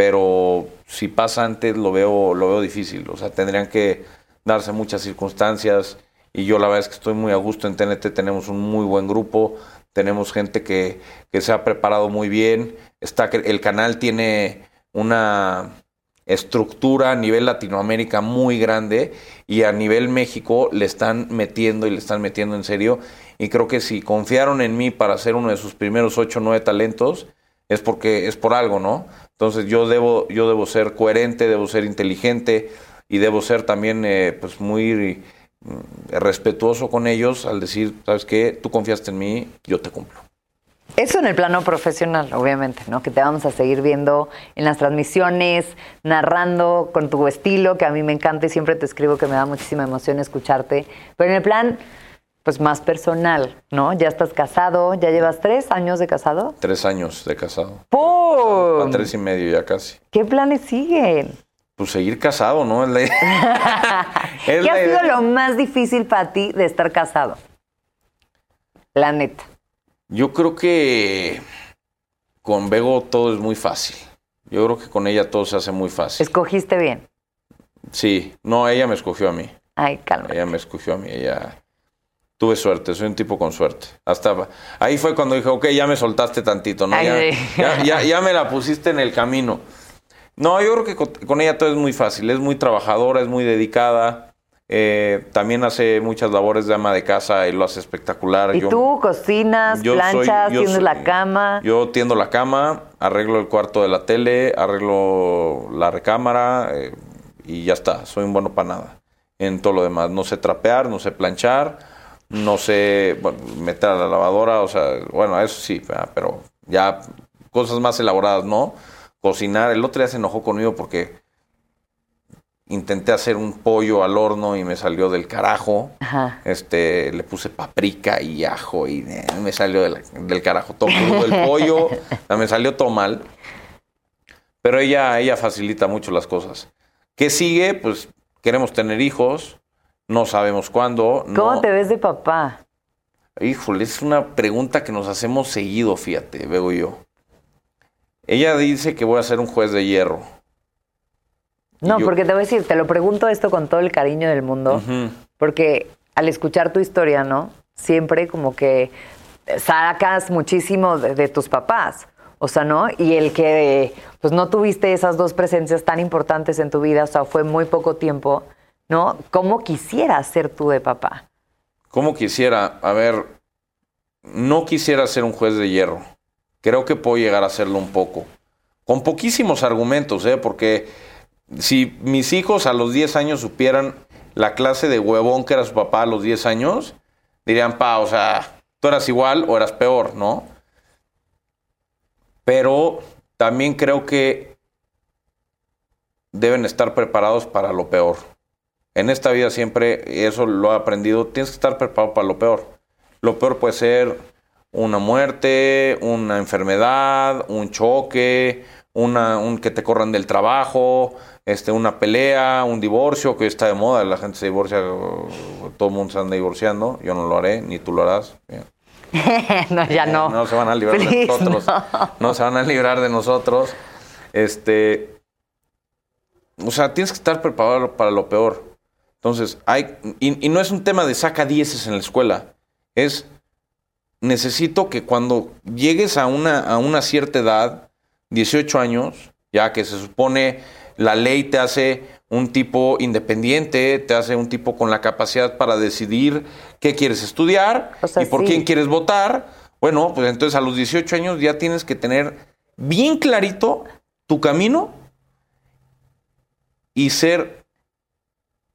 pero si pasa antes lo veo lo veo difícil. O sea tendrían que darse muchas circunstancias y yo la verdad es que estoy muy a gusto en TNT tenemos un muy buen grupo tenemos gente que, que se ha preparado muy bien. Está el canal tiene una estructura a nivel Latinoamérica muy grande y a nivel México le están metiendo y le están metiendo en serio y creo que si confiaron en mí para ser uno de sus primeros ocho o nueve talentos es porque es por algo, ¿no? Entonces yo debo, yo debo ser coherente, debo ser inteligente y debo ser también eh, pues muy mm, respetuoso con ellos al decir, ¿sabes qué? Tú confiaste en mí, yo te cumplo. Eso en el plano profesional, obviamente, ¿no? Que te vamos a seguir viendo en las transmisiones, narrando con tu estilo, que a mí me encanta y siempre te escribo que me da muchísima emoción escucharte. Pero en el plan, pues más personal, ¿no? Ya estás casado, ya llevas tres años de casado. Tres años de casado. ¡Pum! A tres y medio ya casi. ¿Qué planes siguen? Pues seguir casado, ¿no? Es la, (laughs) es ¿Qué la ha sido idea. lo más difícil para ti de estar casado? La neta. Yo creo que con Bego todo es muy fácil. Yo creo que con ella todo se hace muy fácil. Escogiste bien. Sí, no, ella me escogió a mí. Ay, calma. Ella me escogió a mí, ella... Tuve suerte, soy un tipo con suerte. Hasta ahí fue cuando dije, ok, ya me soltaste tantito, ¿no? Ay, Ya, sí. ya, ya- ya me la (laughs) pusiste en el camino. No, yo creo que con, con ella todo es muy fácil, es muy trabajadora, es muy dedicada. Eh, también hace muchas labores de ama de casa y lo hace espectacular. ¿Y Yo- tú cocinas, yo soy- planchas, yo soy- la cama? Yo tiendo la cama, arreglo el cuarto de la tele, arreglo la recámara eh, y ya está. Soy un bueno para nada. En todo lo demás. No sé trapear, no sé planchar, no sé bueno, meter a la lavadora, o sea, bueno, eso sí, pero ya cosas más elaboradas, ¿no? Cocinar. El otro día se enojó conmigo porque intenté hacer un pollo al horno y me salió del carajo. Ajá. Este, le puse paprika y ajo y eh, me salió del, del carajo todo el pollo, (laughs) me salió todo mal. Pero ella, ella facilita mucho las cosas. ¿Qué sigue? Pues queremos tener hijos, no sabemos cuándo. ¿Cómo no- te ves de papá? Híjole, es una pregunta que nos hacemos seguido, fíjate, veo yo. Ella dice que voy a ser un juez de hierro. No, yo- porque te voy a decir, te lo pregunto esto con todo el cariño del mundo, porque al escuchar tu historia, ¿no? Siempre como que sacas muchísimo de, de tus papás. O sea, ¿no? Y el que pues no tuviste esas dos presencias tan importantes en tu vida, o sea, fue muy poco tiempo, ¿no? ¿Cómo quisieras ser tú de papá? ¿Cómo quisiera? A ver, no quisiera ser un juez de hierro. Creo que puedo llegar a hacerlo un poco. Con poquísimos argumentos, ¿eh? Porque si mis hijos a los 10 años supieran la clase de huevón que era su papá a los 10 años, dirían, pa, o sea, tú eras igual o eras peor, ¿no? Pero también creo que deben estar preparados para lo peor. En esta vida siempre, eso lo he aprendido, tienes que estar preparado para lo peor. Lo peor puede ser una muerte, una enfermedad, un choque, una, un que te corran del trabajo, este, una pelea, un divorcio, que hoy está de moda, la gente se divorcia, todo el mundo se anda divorciando, yo no lo haré, ni tú lo harás. Bien. (laughs) no, ya no. No se van a librar de nosotros. no. No. se van a librar de nosotros. Este. O sea, tienes que estar preparado para lo peor. Entonces, hay. Y, y no es un tema de saca dieces en la escuela. Es. Necesito que cuando llegues a una, a una cierta edad, 18 años, ya que se supone la ley te hace un tipo independiente, te hace un tipo con la capacidad para decidir qué quieres estudiar O sea, y por sí. quién quieres votar. Bueno, pues entonces a los 18 años ya tienes que tener bien clarito tu camino y ser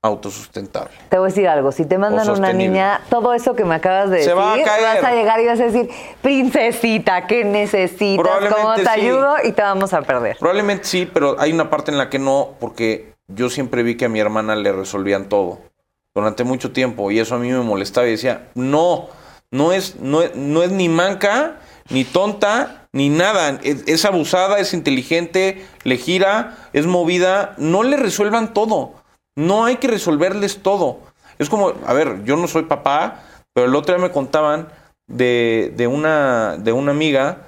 autosustentable. Te voy a decir algo, si te mandan una niña, todo eso que me acabas de Se decir, va a caer. vas a llegar y vas a decir, princesita, ¿qué necesitas? ¿Cómo te sí. ayudo? Y te vamos a perder. Probablemente sí, pero hay una parte en la que no, porque yo siempre vi que a mi hermana le resolvían todo durante mucho tiempo y eso a mí me molestaba y decía, no, no es, no es, no es ni manca, ni tonta, ni nada. Es, es abusada, es inteligente, le gira, es movida. No le resuelvan todo. No hay que resolverles todo. Es como, a ver, yo no soy papá, pero el otro día me contaban de, de una, de una amiga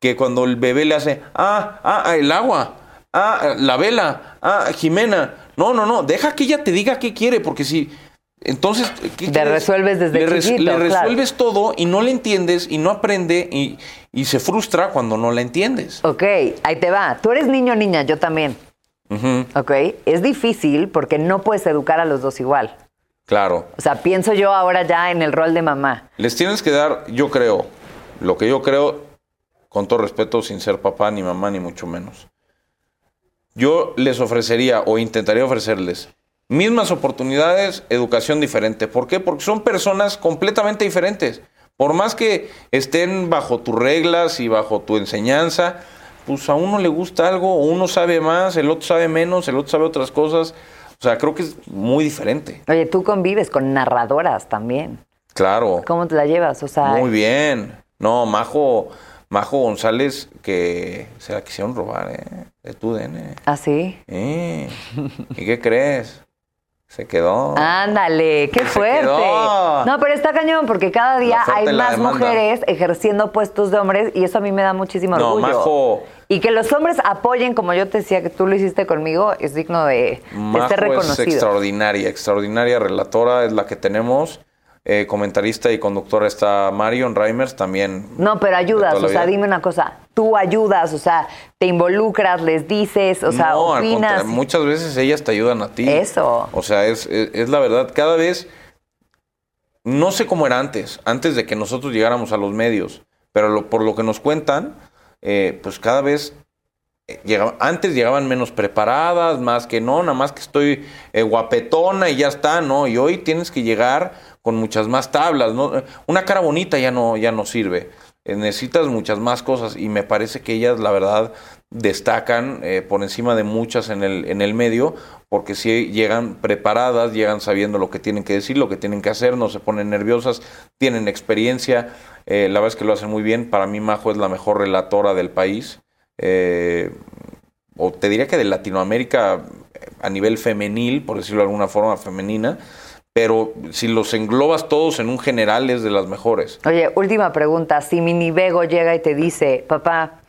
que cuando el bebé le hace, ah, ah, ah, el agua, ah, la vela, ah, Jimena, no, no, no, deja que ella te diga qué quiere, porque si, entonces, ¿qué Le quieres? resuelves desde le, res- chiquito, le claro. resuelves todo y no le entiendes y no aprende y, y se frustra cuando no la entiendes. Ok, ahí te va. Tú eres niño o niña, yo también. Ujú, Ok, es difícil porque no puedes educar a los dos igual. claro. O sea, pienso yo ahora ya en el rol de mamá. Les tienes que dar, yo creo, lo que yo creo, con todo respeto, sin ser papá, ni mamá, ni mucho menos. Yo les ofrecería o intentaría ofrecerles mismas oportunidades, educación diferente. ¿Por qué? Porque son personas completamente diferentes. Por más que estén bajo tus reglas y bajo tu enseñanza, pues a uno le gusta algo, uno sabe más, el otro sabe menos, el otro sabe otras cosas. O sea, creo que es muy diferente. Oye, tú convives con narradoras también. Claro. ¿Cómo te la llevas? O sea, Muy bien. No, Majo, Majo González, que se la quisieron robar, ¿eh? De tu DN. ¿Eh? ¿Y qué crees? Se quedó. Ándale, qué fuerte. No, pero está cañón porque cada día hay más demanda. mujeres ejerciendo puestos de hombres y eso a mí me da muchísimo No, orgullo. Majo- Y que los hombres apoyen, como yo te decía que tú lo hiciste conmigo, es digno de, de ser es reconocido. extraordinaria, extraordinaria relatora, es la que tenemos. Eh, comentarista y conductora está Marion Reimers, también. No, pero ayudas, o sea, dime una cosa, tú ayudas, o sea, te involucras, les dices, o sea, no, al opinas. contrario, muchas veces ellas te ayudan a ti. Eso. O sea, es, es, es la verdad. Cada vez, no sé cómo era antes, antes de que nosotros llegáramos a los medios, pero lo- por lo que nos cuentan, eh, pues cada vez eh, antes llegaban menos preparadas, más que no, nada más que estoy eh, guapetona y ya está, ¿no? Y hoy tienes que llegar con muchas más tablas, ¿no? Una cara bonita ya no, ya no sirve. Eh, necesitas muchas más cosas y me parece que ellas, la verdad, destacan eh, por encima de muchas en el, en el medio, porque si llegan preparadas, llegan sabiendo lo que tienen que decir, lo que tienen que hacer, no se ponen nerviosas, tienen experiencia, eh, la verdad es que lo hacen muy bien. Para mí, Majo es la mejor relatora del país. Eh, o te diría que de Latinoamérica a nivel femenil, por decirlo de alguna forma femenina, pero si los englobas todos en un general es de las mejores. Oye, última pregunta, si Mini Bego llega y te dice, papá,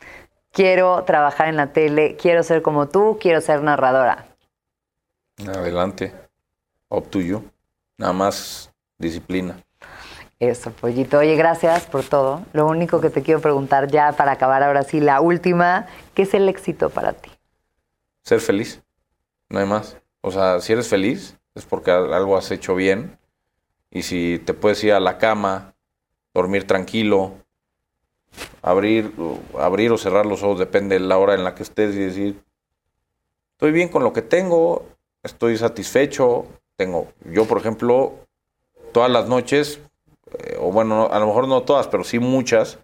quiero trabajar en la tele, quiero ser como tú, quiero ser narradora. Adelante. Up to you. Nada más disciplina. Eso, pollito. Oye, gracias por todo. Lo único que te quiero preguntar ya para acabar ahora sí, la última, ¿qué es el éxito para ti? Ser feliz. No hay más. O sea, si eres feliz es porque al- algo has hecho bien. Y si te puedes ir a la cama, dormir tranquilo, abrir, abrir o cerrar los ojos, depende de la hora en la que estés y decir, estoy bien con lo que tengo, estoy satisfecho, tengo, yo por ejemplo, todas las noches, eh, o bueno, no- a lo mejor no todas, pero sí muchas,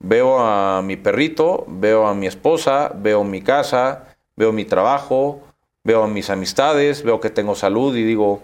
veo a mi perrito, veo a mi esposa, veo mi casa, veo mi trabajo, veo a mis amistades, veo que tengo salud y digo,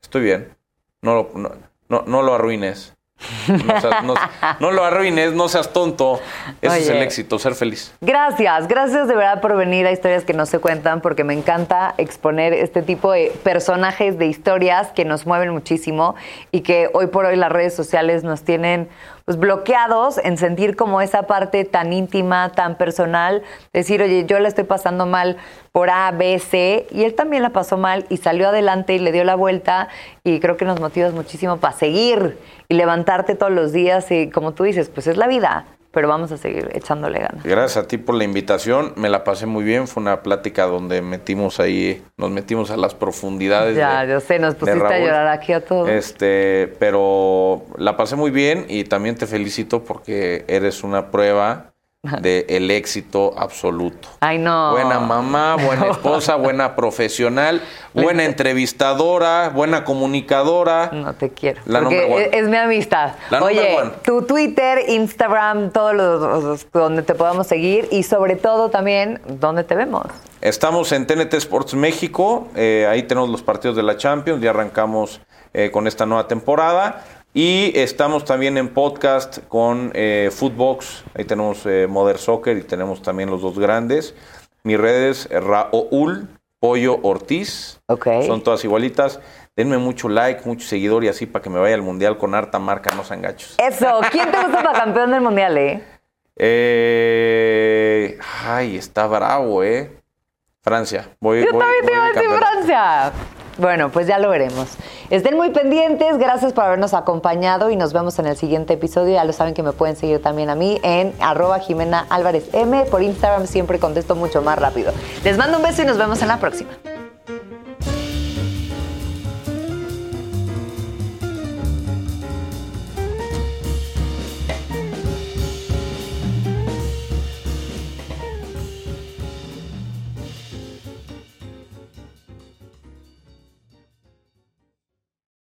estoy bien, no no, no, no lo arruines. (laughs) No, seas- no- no lo arruines, no seas tonto. Ese es el éxito, ser feliz. Gracias, gracias de verdad por venir a Historias que no se cuentan, porque me encanta exponer este tipo de personajes, de historias que nos mueven muchísimo y que hoy por hoy las redes sociales nos tienen pues, bloqueados en sentir como esa parte tan íntima, tan personal, decir, oye, yo la estoy pasando mal por A, B, C, y él también la pasó mal y salió adelante y le dio la vuelta y creo que nos motivas muchísimo para seguir y levantarte todos los días y como tú dices, pues es la vida. Pero vamos a seguir echándole ganas. Gracias a ti por la invitación. Me la pasé muy bien. Fue una plática donde metimos ahí, nos metimos a las profundidades. Ya, de- yo sé, nos pusiste a llorar aquí a todos. Este, pero la pasé muy bien y también te felicito porque eres una prueba del el éxito absoluto. Ay, no. Buena mamá, buena (laughs) esposa, buena profesional, buena entrevistadora, buena comunicadora. No te quiero. La porque es, es mi amistad. La Oye, tu Twitter, Instagram, todos los, los- donde te podamos seguir y sobre todo también donde te vemos. Estamos en TNT Sports México, eh, ahí tenemos los partidos de la Champions, ya arrancamos eh, con esta nueva temporada. Y estamos también en podcast con eh, Footbox, ahí tenemos eh, Modern Soccer y tenemos también los dos grandes. Mis redes, Raúl Pollo Ortiz, Ok. son todas igualitas. Denme mucho like, mucho seguidor y así para que me vaya al mundial con harta marca, no sean gachos. Eso, ¿quién te gusta para campeón del mundial, eh? Eh, ay, está bravo, ¿eh? Francia. Voy, Yo voy- también te voy iba a decir. Francia. Bueno, pues ya lo veremos. Estén muy pendientes, gracias por habernos acompañado y nos vemos en el siguiente episodio. Ya lo saben que me pueden seguir también a mí en arroba Jimena Álvarez M. Por Instagram siempre contesto mucho más rápido. Les mando un beso y nos vemos en la próxima.